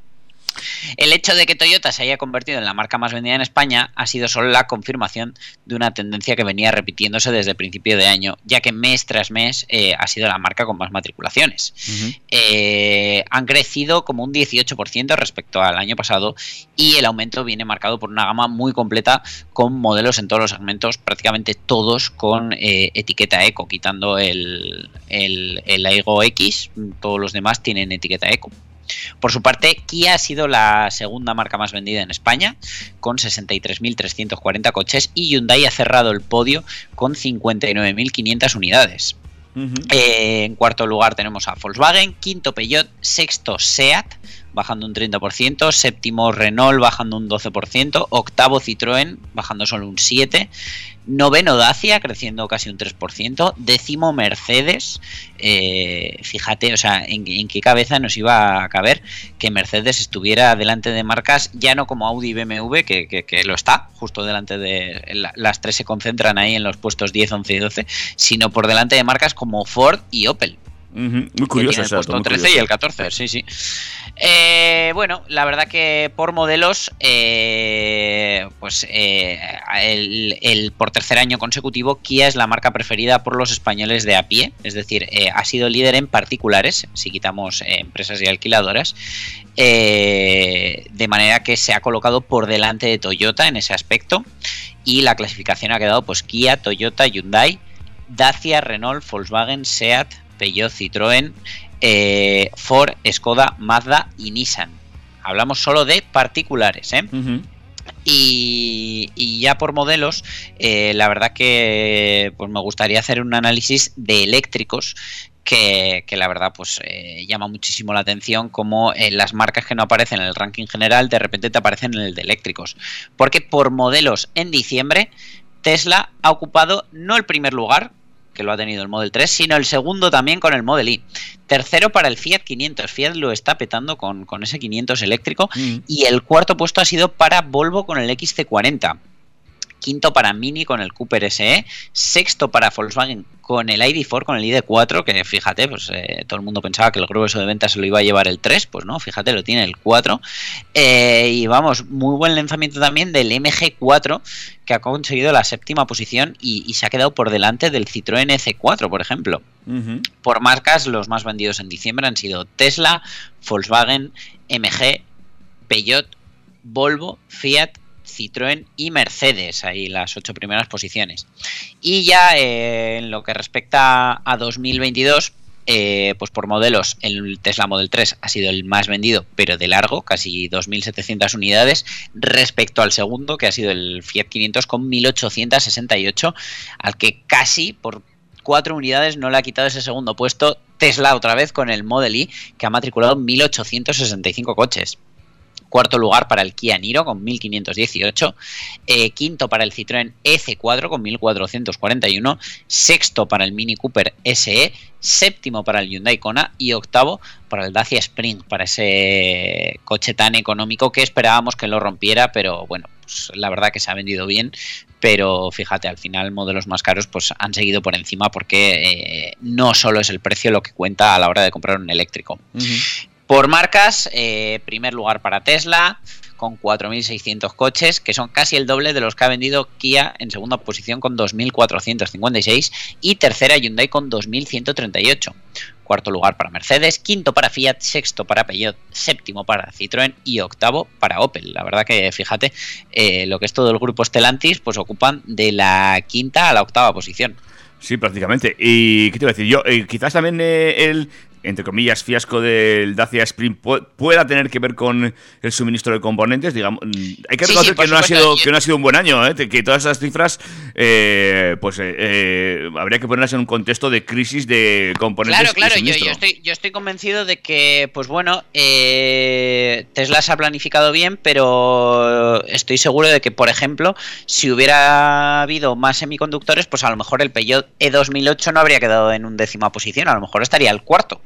El hecho de que Toyota se haya convertido en la marca más vendida en España ha sido solo la confirmación de una tendencia que venía repitiéndose desde el principio de año, ya que mes tras mes eh, ha sido la marca con más matriculaciones. Eh, han crecido como un 18% respecto al año pasado y el aumento viene marcado por una gama muy completa con modelos en todos los segmentos, prácticamente todos con eh, etiqueta eco, quitando el, el, el Aigo X, todos los demás tienen etiqueta eco. Por su parte, Kia ha sido la segunda marca más vendida en España, con 63.340 coches, y Hyundai ha cerrado el podio con 59.500 unidades. Eh, en cuarto lugar tenemos a Volkswagen, quinto Peugeot, sexto SEAT, bajando un 30%, séptimo Renault, bajando un 12%, octavo Citroën, bajando solo un 7%, noveno Dacia, creciendo casi un 3%, décimo Mercedes, eh, fíjate, o sea, en, qué cabeza nos iba a caber que Mercedes estuviera delante de marcas, ya no como Audi y BMW, que, que- lo está, justo delante de, la- las tres se concentran ahí en los puestos 10, 11 y 12, sino por delante de marcas como Ford y Opel. Muy que curioso tiene el puesto muy 13 y curioso. el 14, sí, sí. Eh, bueno, la verdad que por modelos, eh, pues eh, el, el- por tercer año consecutivo, Kia es la marca preferida por los españoles de a pie, es decir, ha sido líder en particulares, si quitamos empresas y alquiladoras, de manera que se ha colocado por delante de Toyota en ese aspecto y la clasificación ha quedado pues Kia, Toyota, Hyundai, Dacia, Renault, Volkswagen, Seat, Peugeot, Citroën, eh, Ford, Skoda, Mazda y Nissan. Hablamos solo de particulares, ¿eh? Y, y ya por modelos, eh, la verdad que pues me gustaría hacer un análisis de eléctricos que, que la verdad pues eh, llama muchísimo la atención como eh, las marcas que no aparecen en el ranking general de repente te aparecen en el de eléctricos. Porque por modelos en diciembre Tesla ha ocupado no el primer lugar, que lo ha tenido el Model 3, sino el segundo también con el Model I. Tercero para el Fiat 500. Fiat lo está petando con, con ese 500 eléctrico. Y el cuarto puesto ha sido para Volvo con el XC40. Quinto para Mini con el Cooper SE. Sexto para Volkswagen con el ID4, con el ID4, que fíjate, pues eh, todo el mundo pensaba que el grueso de ventas se lo iba a llevar el 3, pues no, fíjate, lo tiene el 4. Eh, y vamos, muy buen lanzamiento también del MG4, que ha conseguido la séptima posición y, y se ha quedado por delante del Citroën C4, por ejemplo. Por marcas, los más vendidos en diciembre han sido Tesla, Volkswagen, MG, Peugeot, Volvo, Fiat, Citroën y Mercedes, ahí las ocho primeras posiciones. Y ya eh, en lo que respecta a 2022, eh, pues por modelos, el Tesla Model 3 ha sido el más vendido, pero de largo, casi 2.700 unidades, respecto al segundo, que ha sido el Fiat 500 con 1.868, al que casi por cuatro unidades no le ha quitado ese segundo puesto Tesla otra vez con el Model Y, que ha matriculado 1.865 coches. Cuarto lugar para el Kia Niro con 1518. Eh, quinto para el Citroën EC4 con 1441. Sexto para el Mini Cooper SE. Séptimo para el Hyundai Kona. Y octavo para el Dacia Spring, para ese coche tan económico que esperábamos que lo rompiera, pero bueno, pues la verdad que se ha vendido bien. Pero fíjate, al final modelos más caros pues han seguido por encima porque eh, no solo es el precio lo que cuenta a la hora de comprar un eléctrico. Por marcas, eh, primer lugar para Tesla, con 4.600 coches, que son casi el doble de los que ha vendido Kia en segunda posición con 2.456 y tercera Hyundai con 2.138. Cuarto lugar para Mercedes, quinto para Fiat, sexto para Peugeot, séptimo para Citroën y octavo para Opel. La verdad que fíjate, eh, lo que es todo el grupo Stellantis, pues ocupan de la quinta a la octava posición. Sí, prácticamente. Y qué te iba a decir yo, eh, quizás también el entre comillas, fiasco del Dacia Spring pueda tener que ver con el suministro de componentes. Digamos, mm, hay que reconocer que, no ha sido, que no ha sido un buen año, ¿eh? que todas esas cifras, eh, pues eh, eh, habría que ponerlas en un contexto de crisis de componentes. Claro, claro, y yo, yo, estoy, yo estoy convencido de que, pues bueno, Tesla se ha planificado bien, pero estoy seguro de que, por ejemplo, si hubiera habido más semiconductores, pues a lo mejor el Peugeot E2008 no habría quedado en un décima posición, a lo mejor estaría el cuarto.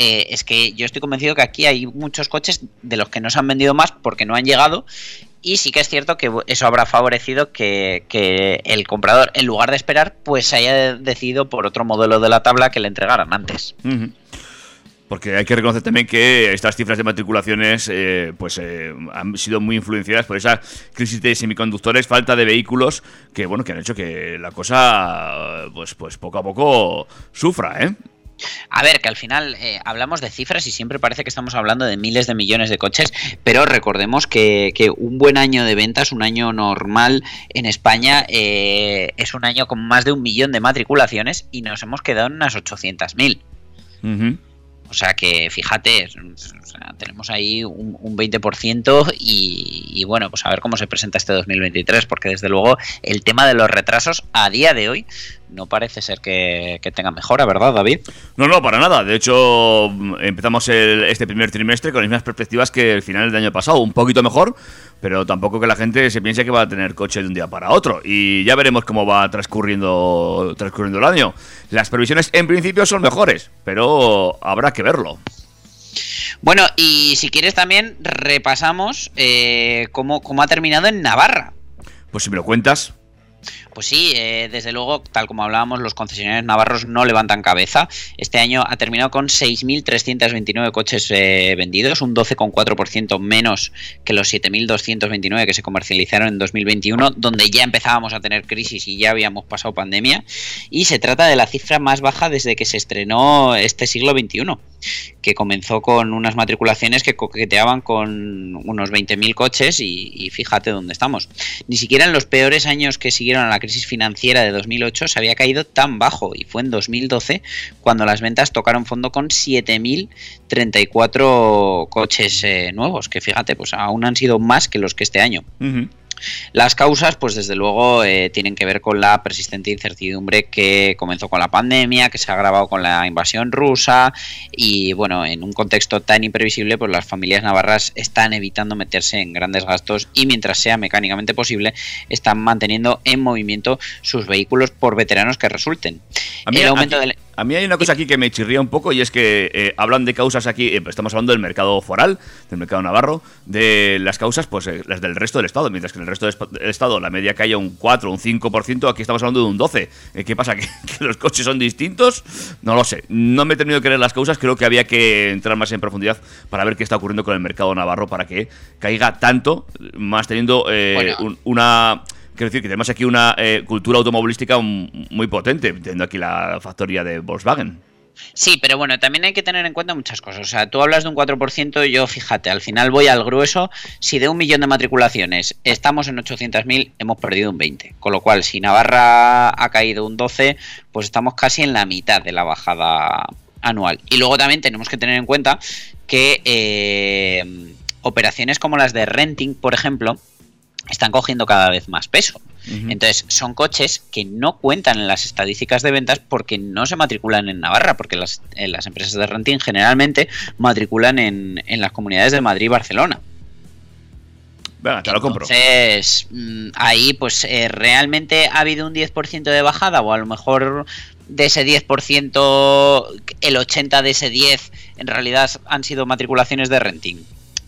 Eh, es que yo estoy convencido que aquí hay muchos coches de los que no se han vendido más porque no han llegado y sí que es cierto que eso habrá favorecido que, el comprador, en lugar de esperar, pues haya decidido por otro modelo de la tabla que le entregaran antes. Porque hay que reconocer también que estas cifras de matriculaciones eh, pues eh, han sido muy influenciadas por esa crisis de semiconductores, falta de vehículos, que bueno, que han hecho que la cosa pues, pues poco a poco sufra, ¿eh? A ver, que al final eh, hablamos de cifras y siempre parece que estamos hablando de miles de millones de coches, pero recordemos que, un buen año de ventas, un año normal en España, eh, es un año con más de un millón de matriculaciones y nos hemos quedado en unas 800.000. O sea que fíjate, tenemos ahí un, 20% y, y, bueno, pues a ver cómo se presenta este 2023, porque desde luego el tema de los retrasos a día de hoy no parece ser que, tenga mejora, ¿verdad, David? No, no, para nada. De hecho, empezamos este primer trimestre con las mismas perspectivas que el final del año pasado. Un poquito mejor, pero tampoco que la gente se piense que va a tener coche de un día para otro. Y ya veremos cómo va transcurriendo, transcurriendo el año. Las previsiones en principio son mejores, pero habrá que verlo. Bueno, y si quieres también repasamos eh, cómo, cómo ha terminado en Navarra. Pues si me lo cuentas. Pues sí, eh, desde luego, tal como hablábamos, los concesionarios navarros no levantan cabeza. Este año ha terminado con 6.329 coches eh, vendidos, un 12,4% menos que los 7.229 que se comercializaron en 2021, donde ya empezábamos a tener crisis y ya habíamos pasado pandemia. Y se trata de la cifra más baja desde que se estrenó este siglo XXI, que comenzó con unas matriculaciones que coqueteaban con unos 20.000 coches y, fíjate dónde estamos. Ni siquiera en los peores años que siguieron a la crisis financiera de 2008 se había caído tan bajo y fue en 2012 cuando las ventas tocaron fondo con 7.034 coches eh, nuevos, que fíjate, pues aún han sido más que los que este año. Las causas, pues desde luego, eh, tienen que ver con la persistente incertidumbre que comenzó con la pandemia, que se ha agravado con la invasión rusa y bueno, en un contexto tan imprevisible, pues las familias navarras están evitando meterse en grandes gastos y mientras sea mecánicamente posible, están manteniendo en movimiento sus vehículos por veteranos que resulten. El aumento a mí hay una cosa aquí que me chirría un poco y es que eh, hablan de causas aquí, eh, estamos hablando del mercado foral, del mercado navarro, de las causas, pues eh, las del resto del Estado, mientras que en el resto del Estado la media cae un 4, un 5%, aquí estamos hablando de un 12. ¿Qué pasa? ¿Que, los coches son distintos? No lo sé. No me he tenido que leer las causas, creo que había que entrar más en profundidad para ver qué está ocurriendo con el mercado navarro para que caiga tanto, más teniendo una Quiero decir que tenemos aquí una eh, cultura automovilística muy potente, teniendo aquí la factoría de Volkswagen. Sí, pero bueno, también hay que tener en cuenta muchas cosas. O sea, tú hablas de un 4%, yo fíjate, al final voy al grueso. Si de un millón de matriculaciones estamos en 800.000, hemos perdido un 20. Con lo cual, si Navarra ha caído un 12, pues estamos casi en la mitad de la bajada anual. Y luego también tenemos que tener en cuenta que eh, operaciones como las de renting, por ejemplo, están cogiendo cada vez más peso. Entonces, son coches que no cuentan en las estadísticas de ventas porque no se matriculan en Navarra, porque las, eh, las empresas de renting generalmente matriculan en, en las comunidades de Madrid y Barcelona. Venga, te lo compro. Entonces, mm, ahí pues eh, realmente ha habido un 10% de bajada o a lo mejor de ese 10%, el 80% de ese 10% en realidad han sido matriculaciones de renting.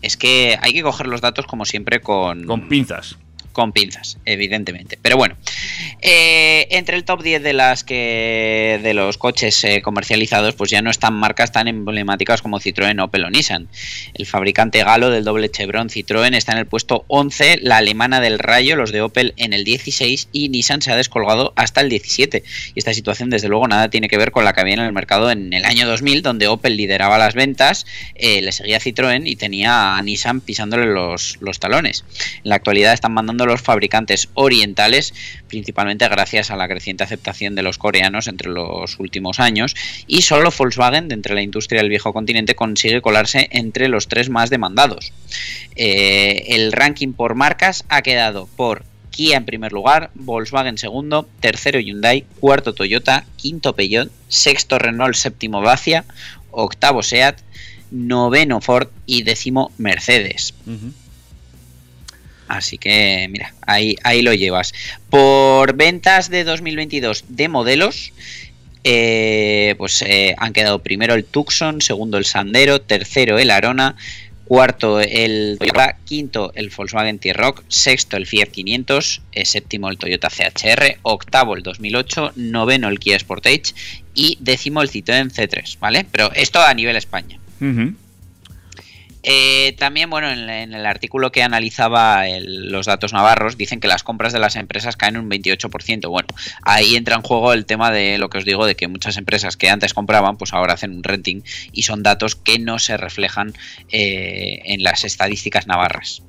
Es que hay que coger los datos como siempre con... Con pinzas con pinzas, evidentemente. Pero bueno, eh, entre el top 10 de las que de los coches eh, comercializados, pues ya no están marcas tan emblemáticas como Citroën, Opel o Nissan. El fabricante galo del doble Chevron Citroën está en el puesto 11, la alemana del Rayo, los de Opel en el 16 y Nissan se ha descolgado hasta el 17. Y esta situación, desde luego, nada tiene que ver con la que había en el mercado en el año 2000, donde Opel lideraba las ventas, eh, le seguía Citroën y tenía a Nissan pisándole los, los talones. En la actualidad están mandando los fabricantes orientales, principalmente gracias a la creciente aceptación de los coreanos entre los últimos años, y solo Volkswagen, de entre la industria del viejo continente, consigue colarse entre los tres más demandados. Eh, el ranking por marcas ha quedado por Kia en primer lugar, Volkswagen segundo, tercero Hyundai, cuarto Toyota, quinto Peugeot, sexto Renault, séptimo Dacia, octavo Seat, noveno Ford y décimo Mercedes. Así que, mira, ahí, ahí lo llevas. Por ventas de 2022 de modelos, eh, pues eh, han quedado primero el Tucson, segundo el Sandero, tercero el Arona, cuarto el Toyota, quinto el Volkswagen T-Rock, sexto el Fiat 500, eh, séptimo el Toyota CHR, octavo el 2008, noveno el Kia Sportage y décimo el Citroën C3, ¿vale? Pero esto a nivel España. Eh, también, bueno, en, el artículo que analizaba los datos navarros, dicen que las compras de las empresas caen un 28%. Bueno, ahí entra en juego el tema de lo que os digo, de que muchas empresas que antes compraban, pues ahora hacen un renting y son datos que no se reflejan eh, en las estadísticas navarras.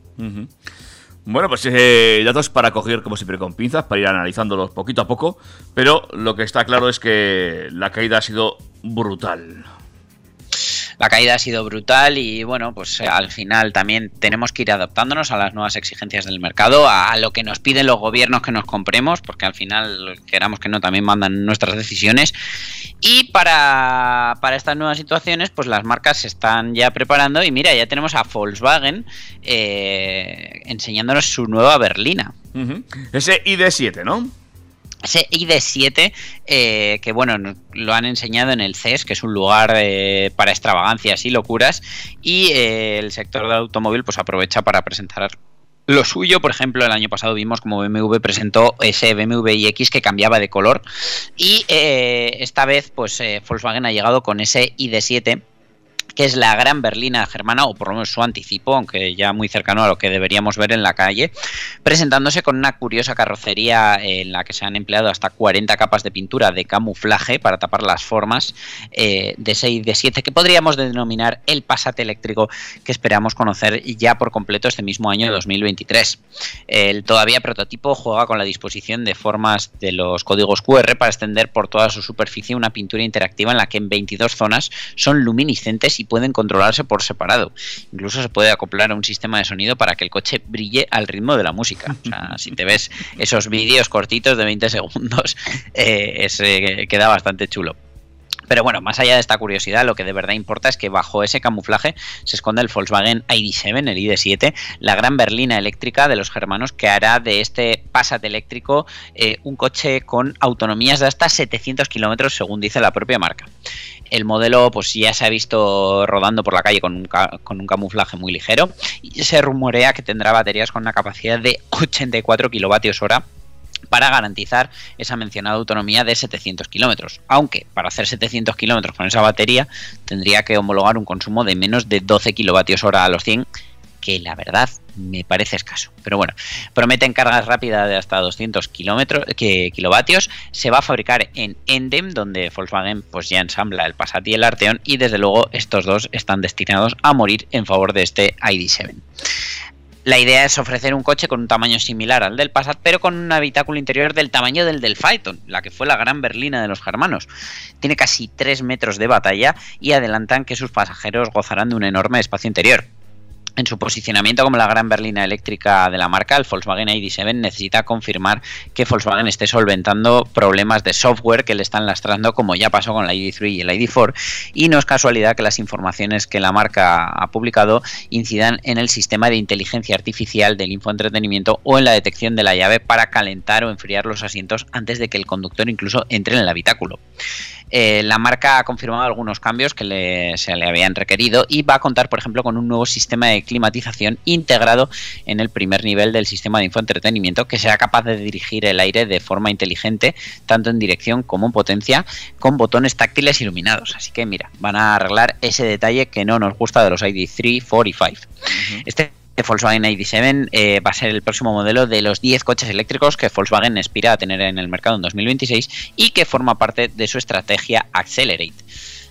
Bueno, pues eh, datos para coger, como siempre, con pinzas, para ir analizándolos poquito a poco, pero lo que está claro es que la caída ha sido brutal la caída ha sido brutal y bueno, pues al final también tenemos que ir adaptándonos a las nuevas exigencias del mercado, a, lo que nos piden los gobiernos que nos compremos, porque al final, queramos que no, también mandan nuestras decisiones. Y para, estas nuevas situaciones, pues las marcas se están ya preparando y mira, ya tenemos a Volkswagen eh, enseñándonos su nueva berlina. Ese ID7, ¿no? Ese ID7, eh, que bueno, lo han enseñado en el CES, que es un lugar eh, para extravagancias y locuras, y eh, el sector del automóvil pues aprovecha para presentar lo suyo, por ejemplo, el año pasado vimos como BMW presentó ese BMW iX que cambiaba de color y esta vez pues Volkswagen ha llegado con ese ID7 que es la gran berlina germana, o por lo menos su anticipo, aunque ya muy cercano a lo que deberíamos ver en la calle, presentándose con una curiosa carrocería en la que se han empleado hasta 40 capas de pintura de camuflaje para tapar las formas eh, de 6 de 7, que podríamos denominar el Passat eléctrico que esperamos conocer ya por completo este mismo año 2023. El todavía prototipo juega con la disposición de formas de los códigos QR para extender por toda su superficie una pintura interactiva en la que en 22 zonas son luminiscentes y pueden controlarse por separado. Incluso se puede acoplar a un sistema de sonido para que el coche brille al ritmo de la música. O sea, si te ves esos vídeos cortitos de 20 segundos, eh, eh, queda bastante chulo. Pero bueno, más allá de esta curiosidad, lo que de verdad importa es que bajo ese camuflaje se esconde el Volkswagen ID7, el ID7, la gran berlina eléctrica de los germanos que hará de este Passat eléctrico eh, un coche con autonomías de hasta 700 kilómetros, según dice la propia marca. El modelo pues ya se ha visto rodando por la calle con un, con un camuflaje muy ligero y se rumorea que tendrá baterías con una capacidad de 84 kilovatios hora para garantizar esa mencionada autonomía de 700 kilómetros. Aunque para hacer 700 kilómetros con esa batería tendría que homologar un consumo de menos de 12 kilovatios hora a los 100 que la verdad me parece escaso. Pero bueno, prometen cargas rápidas de hasta 200 kilómetros, kilovatios. Se va a fabricar en Endem, donde Volkswagen pues ya ensambla el Passat y el Arteon. Y desde luego estos dos están destinados a morir en favor de este ID7. La idea es ofrecer un coche con un tamaño similar al del Passat, pero con un habitáculo interior del tamaño del del Phaeton, la que fue la gran berlina de los germanos. Tiene casi 3 metros de batalla y adelantan que sus pasajeros gozarán de un enorme espacio interior. En su posicionamiento como la gran berlina eléctrica de la marca, el Volkswagen ID7 necesita confirmar que Volkswagen esté solventando problemas de software que le están lastrando, como ya pasó con la ID3 y el ID4, y no es casualidad que las informaciones que la marca ha publicado incidan en el sistema de inteligencia artificial del infoentretenimiento o en la detección de la llave para calentar o enfriar los asientos antes de que el conductor incluso entre en el habitáculo. Eh, la marca ha confirmado algunos cambios que le- se le habían requerido y va a contar, por ejemplo, con un nuevo sistema de climatización integrado en el primer nivel del sistema de infoentretenimiento que será capaz de dirigir el aire de forma inteligente, tanto en dirección como en potencia, con botones táctiles iluminados. Así que mira, van a arreglar ese detalle que no nos gusta de los ID3, 4 y 5. Este Volkswagen ID7 eh, va a ser el próximo modelo de los 10 coches eléctricos que Volkswagen aspira a tener en el mercado en 2026 y que forma parte de su estrategia Accelerate.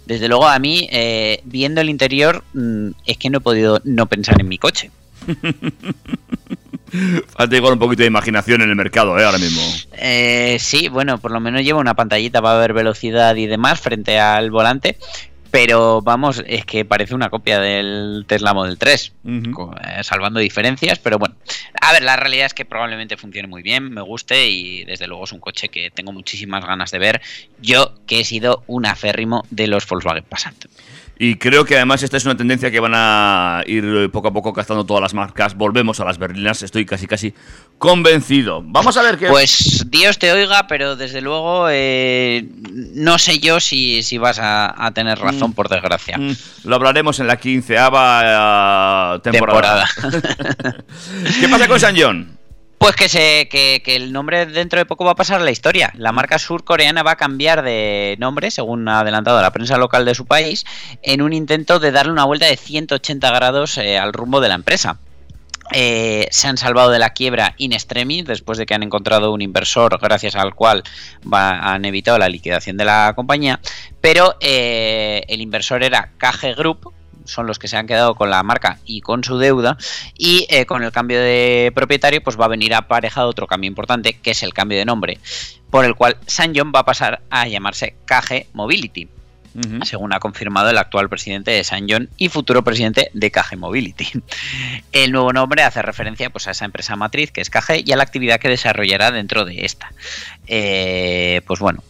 Desde luego a mí, eh, viendo el interior, mm, es que no he podido no pensar en mi coche. Falta igual un poquito de imaginación en el mercado, ¿eh? Ahora mismo. Eh, sí, bueno, por lo menos lleva una pantallita para ver velocidad y demás frente al volante. Pero vamos, es que parece una copia del Tesla Model 3, Ujú. co- eh, salvando diferencias, pero bueno. A ver, la realidad es que probablemente funcione muy bien, me guste y desde luego es un coche que tengo muchísimas ganas de ver. Yo que he sido un aférrimo de los Volkswagen Passat. Y creo que además esta es una tendencia que van a ir eh, poco a poco gastando todas las marcas. Volvemos a las berlinas, estoy casi casi convencido. Vamos a ver qué. Pues Dios te oiga, pero desde luego eh, no sé yo si, si vas a, a tener razón, por desgracia. Mm, Lo hablaremos en la quinceava eh, temporada. ¿Qué pasa con San John? Pues que, que, el nombre dentro de poco va a pasar a la historia. La marca surcoreana va a cambiar de nombre, según ha adelantado la prensa local de su país, en un intento de darle una vuelta de 180 grados eh, al rumbo de la empresa. Eh, se han salvado de la quiebra in extremis después de que han encontrado un inversor gracias al cual han evitado la liquidación de la compañía, pero eh, el inversor era KG Group, son los que se han quedado con la marca y con su deuda y eh, con el cambio de propietario pues va a venir aparejado otro cambio importante que es el cambio de nombre por el cual Sanyon va a pasar a llamarse KG Mobility Según ha confirmado el actual presidente de Sanyon y futuro presidente de KG Mobility. El nuevo nombre hace referencia pues, a esa empresa matriz que es KG y a la actividad que desarrollará dentro de esta. Eh, pues bueno,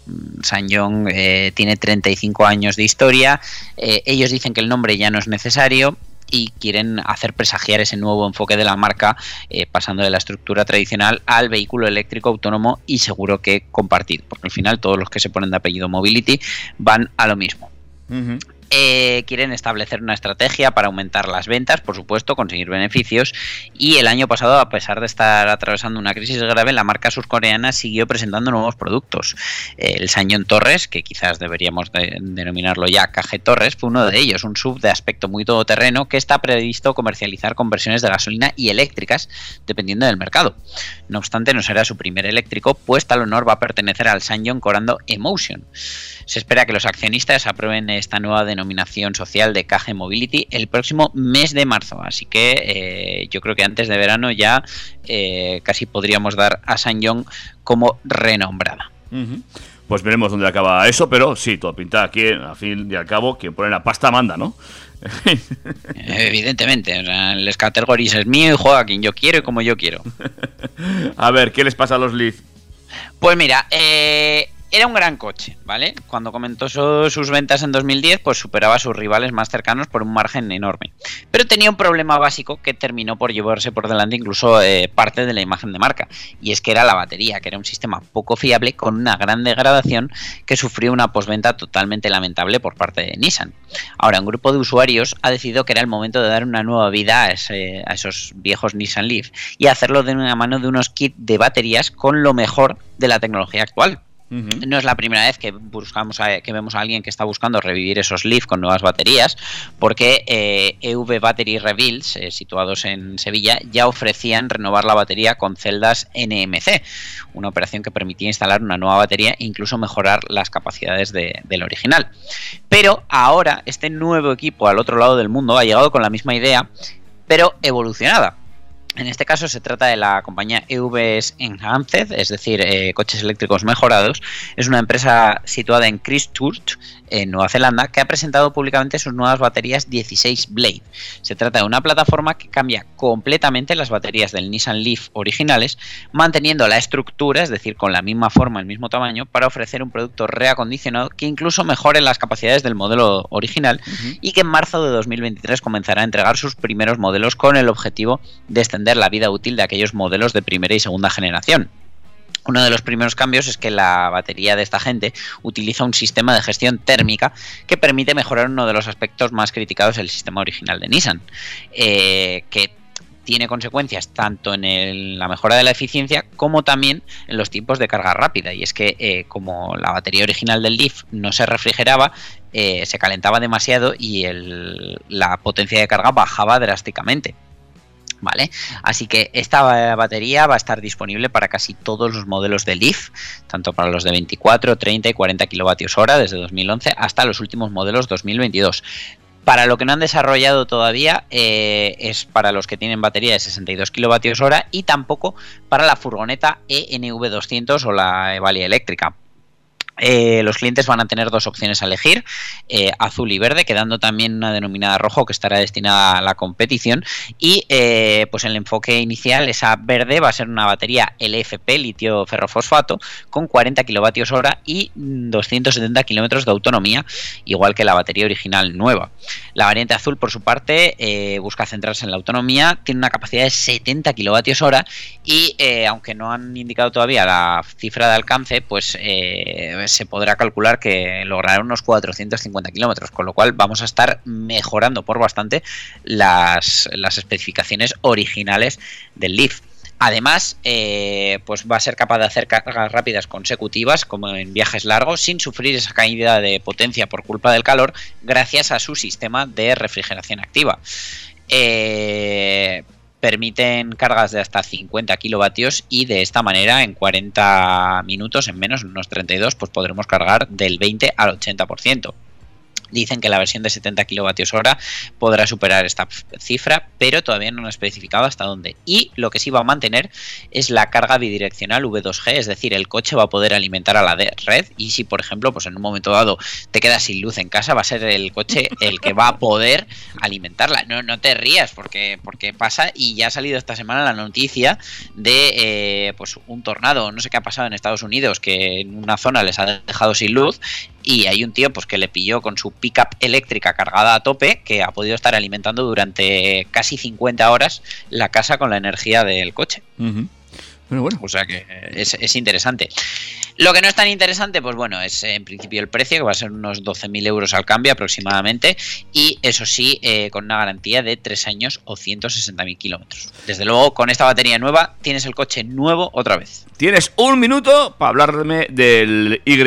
Sanyon eh, tiene 35 años de historia, eh, ellos dicen que el nombre ya no es necesario y quieren hacer presagiar ese nuevo enfoque de la marca, eh, pasando de la estructura tradicional al vehículo eléctrico autónomo y seguro que compartido, porque al final todos los que se ponen de apellido Mobility van a lo mismo. Eh, quieren establecer una estrategia para aumentar las ventas, por supuesto, conseguir beneficios. Y el año pasado, a pesar de estar atravesando una crisis grave, la marca surcoreana siguió presentando nuevos productos. Eh, el Sanyon Torres, que quizás deberíamos de- denominarlo ya KG Torres, fue uno de ellos, un sub de aspecto muy todoterreno que está previsto comercializar con versiones de gasolina y eléctricas, dependiendo del mercado. No obstante, no será su primer eléctrico, pues tal honor va a pertenecer al Sanyon Corando Emotion. Se espera que los accionistas aprueben esta nueva denominación social de KG Mobility el próximo mes de marzo. Así que eh, yo creo que antes de verano ya eh, casi podríamos dar a Sanyong como renombrada. Pues veremos dónde acaba eso, pero sí, todo pinta aquí, al fin y al cabo, quien pone la pasta manda, ¿no? Evidentemente, o sea, el categories es mío y juega a quien yo quiero y como yo quiero. A ver, ¿qué les pasa a los Leaf? Pues mira, eh, era un gran coche, ¿vale? Cuando comentó su- sus ventas en 2010, pues superaba a sus rivales más cercanos por un margen enorme. Pero tenía un problema básico que terminó por llevarse por delante incluso eh, parte de la imagen de marca, y es que era la batería, que era un sistema poco fiable con una gran degradación que sufrió una posventa totalmente lamentable por parte de Nissan. Ahora, un grupo de usuarios ha decidido que era el momento de dar una nueva vida a esos viejos Nissan Leaf y hacerlo de una mano de unos kits de baterías con lo mejor de la tecnología actual. No es la primera vez que buscamos que vemos a alguien que está buscando revivir esos Leaf con nuevas baterías, porque eh, EV Battery Reveals, eh, situados en Sevilla, ya ofrecían renovar la batería con celdas NMC, una operación que permitía instalar una nueva batería e incluso mejorar las capacidades de- del original. Pero ahora este nuevo equipo al otro lado del mundo ha llegado con la misma idea, pero evolucionada. En este caso se trata de la compañía EVs Enhanced, es decir, eh, coches eléctricos mejorados. Es una empresa situada en Christchurch, en Nueva Zelanda, que ha presentado públicamente sus nuevas baterías 16 Blade. Se trata de una plataforma que cambia completamente las baterías del Nissan Leaf originales, manteniendo la estructura, es decir, con la misma forma, el mismo tamaño, para ofrecer un producto reacondicionado que incluso mejore las capacidades del modelo original y que en marzo de 2023 comenzará a entregar sus primeros modelos con el objetivo de extender la vida útil de aquellos modelos de primera y segunda generación. Uno de los primeros cambios es que la batería de esta gente utiliza un sistema de gestión térmica que permite mejorar uno de los aspectos más criticados del sistema original de Nissan, eh, que tiene consecuencias tanto en la mejora de la eficiencia como también en los tiempos de carga rápida. Y es que eh, como la batería original del Leaf no se refrigeraba, eh, se calentaba demasiado y la potencia de carga bajaba drásticamente. ¿Vale? Así que esta batería va a estar disponible para casi todos los modelos de Leaf, tanto para los de 24, 30 y 40 kilovatios hora desde 2011 hasta los últimos modelos 2022. Para lo que no han desarrollado todavía eh, es para los que tienen batería de 62 kilovatios hora y tampoco para la furgoneta ENV200 o la Evalia eléctrica. Eh, los clientes van a tener dos opciones a elegir, eh, azul y verde, quedando también una denominada rojo que estará destinada a la competición. Y eh, pues el enfoque inicial, esa verde, va a ser una batería LFP, litio ferrofosfato, con 40 kilovatios hora y 270 kilómetros de autonomía, igual que la batería original nueva. La variante azul, por su parte, busca centrarse en la autonomía, tiene una capacidad de 70 kilovatios hora y aunque no han indicado todavía la cifra de alcance, pues se podrá calcular que logrará unos 450 kilómetros, con lo cual vamos a estar mejorando por bastante las, especificaciones originales del Leaf. Además, eh, pues va a ser capaz de hacer cargas rápidas consecutivas, como en viajes largos, sin sufrir esa caída de potencia por culpa del calor, gracias a su sistema de refrigeración activa. Eh, permiten cargas de hasta 50 kilovatios y de esta manera en 40 minutos, en menos, unos 32, pues podremos cargar del 20 al 80% dicen que la versión de 70 kilovatios hora podrá superar esta cifra, pero todavía no han especificado hasta dónde. Y lo que sí va a mantener es la carga bidireccional V2G, es decir, el coche va a poder alimentar a la red y si, por ejemplo, pues en un momento dado te quedas sin luz en casa, va a ser el coche el que va a poder alimentarla. No, no te rías porque, porque pasa y ya ha salido esta semana la noticia de eh, pues un tornado, no sé qué ha pasado en Estados Unidos, que en una zona les ha dejado sin luz y hay un tío pues que le pilló con su pickup eléctrica cargada a tope que ha podido estar alimentando durante casi 50 horas la casa con la energía del coche. bueno. O sea que es, interesante. Lo que no es tan interesante, pues bueno, es en principio el precio, que va a ser unos 12.000 euros al cambio aproximadamente, y eso sí, eh, con una garantía de 3 años o 160.000 kilómetros. Desde luego, con esta batería nueva, tienes el coche nuevo otra vez. Tienes un minuto para hablarme del Y.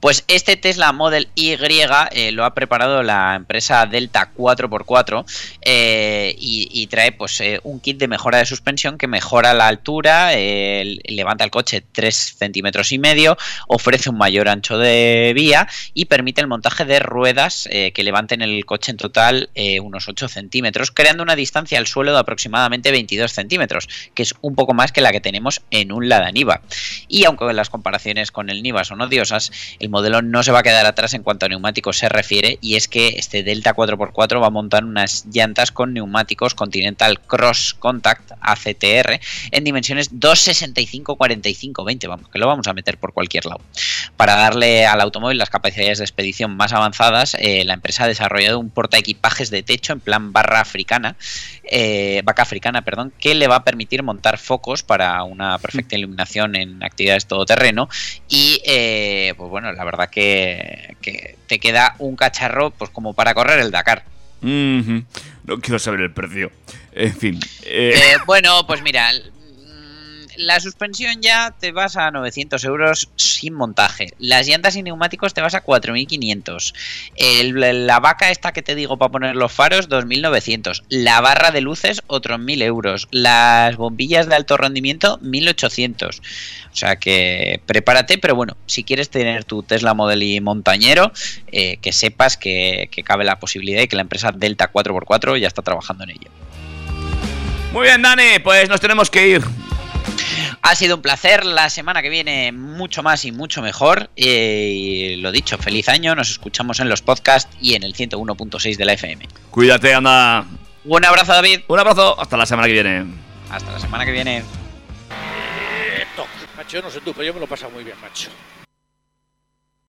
Pues este Tesla Model Y eh, lo ha preparado la empresa Delta 4x4 eh, y, trae pues eh, un kit de mejora de suspensión que mejora la altura, levanta el coche 3 centímetros y medio, ofrece un mayor ancho de vía y permite el montaje de ruedas que levanten el coche en total unos 8 centímetros, creando una distancia al suelo de aproximadamente 22 centímetros, que es un poco más que la que tenemos en un Lada Niva. Y aunque las comparaciones con el Niva son odiosas, el modelo no se va a quedar atrás en cuanto a neumáticos se refiere y es que este Delta 4x4 va a montar unas llantas con neumáticos Continental Cross Contact ACTR en dimensiones 265 45 20 vamos que lo vamos a meter por cualquier lado. Para darle al automóvil las capacidades de expedición más avanzadas eh, la empresa ha desarrollado un porta equipajes de techo en plan barra africana eh, vaca africana perdón que le va a permitir montar focos para una perfecta iluminación en actividades todoterreno y eh, pues bueno, la verdad que, te queda un cacharro pues como para correr el Dakar. No quiero saber el precio. En fin. Eh. Eh, bueno, pues mira, la suspensión ya te vas a 900 euros sin montaje. Las llantas y neumáticos te vas a 4.500. La vaca esta que te digo para poner los faros, 2.900. La barra de luces, otros 1.000 euros. Las bombillas de alto rendimiento, 1.800. O sea que prepárate, pero bueno, si quieres tener tu Tesla Model y montañero, eh, que sepas que, que cabe la posibilidad y que la empresa Delta 4x4 ya está trabajando en ello. Muy bien, Dani, pues nos tenemos que ir. Ha sido un placer. La semana que viene mucho más y mucho mejor. Y lo dicho, feliz año. Nos escuchamos en los podcasts y en el 101.6 de la FM. Cuídate, anda. Un abrazo, David. Un abrazo, hasta la semana que viene. Hasta la semana que viene. Eh. Macho, yo no sé tú, pero yo me lo he pasado muy bien, macho.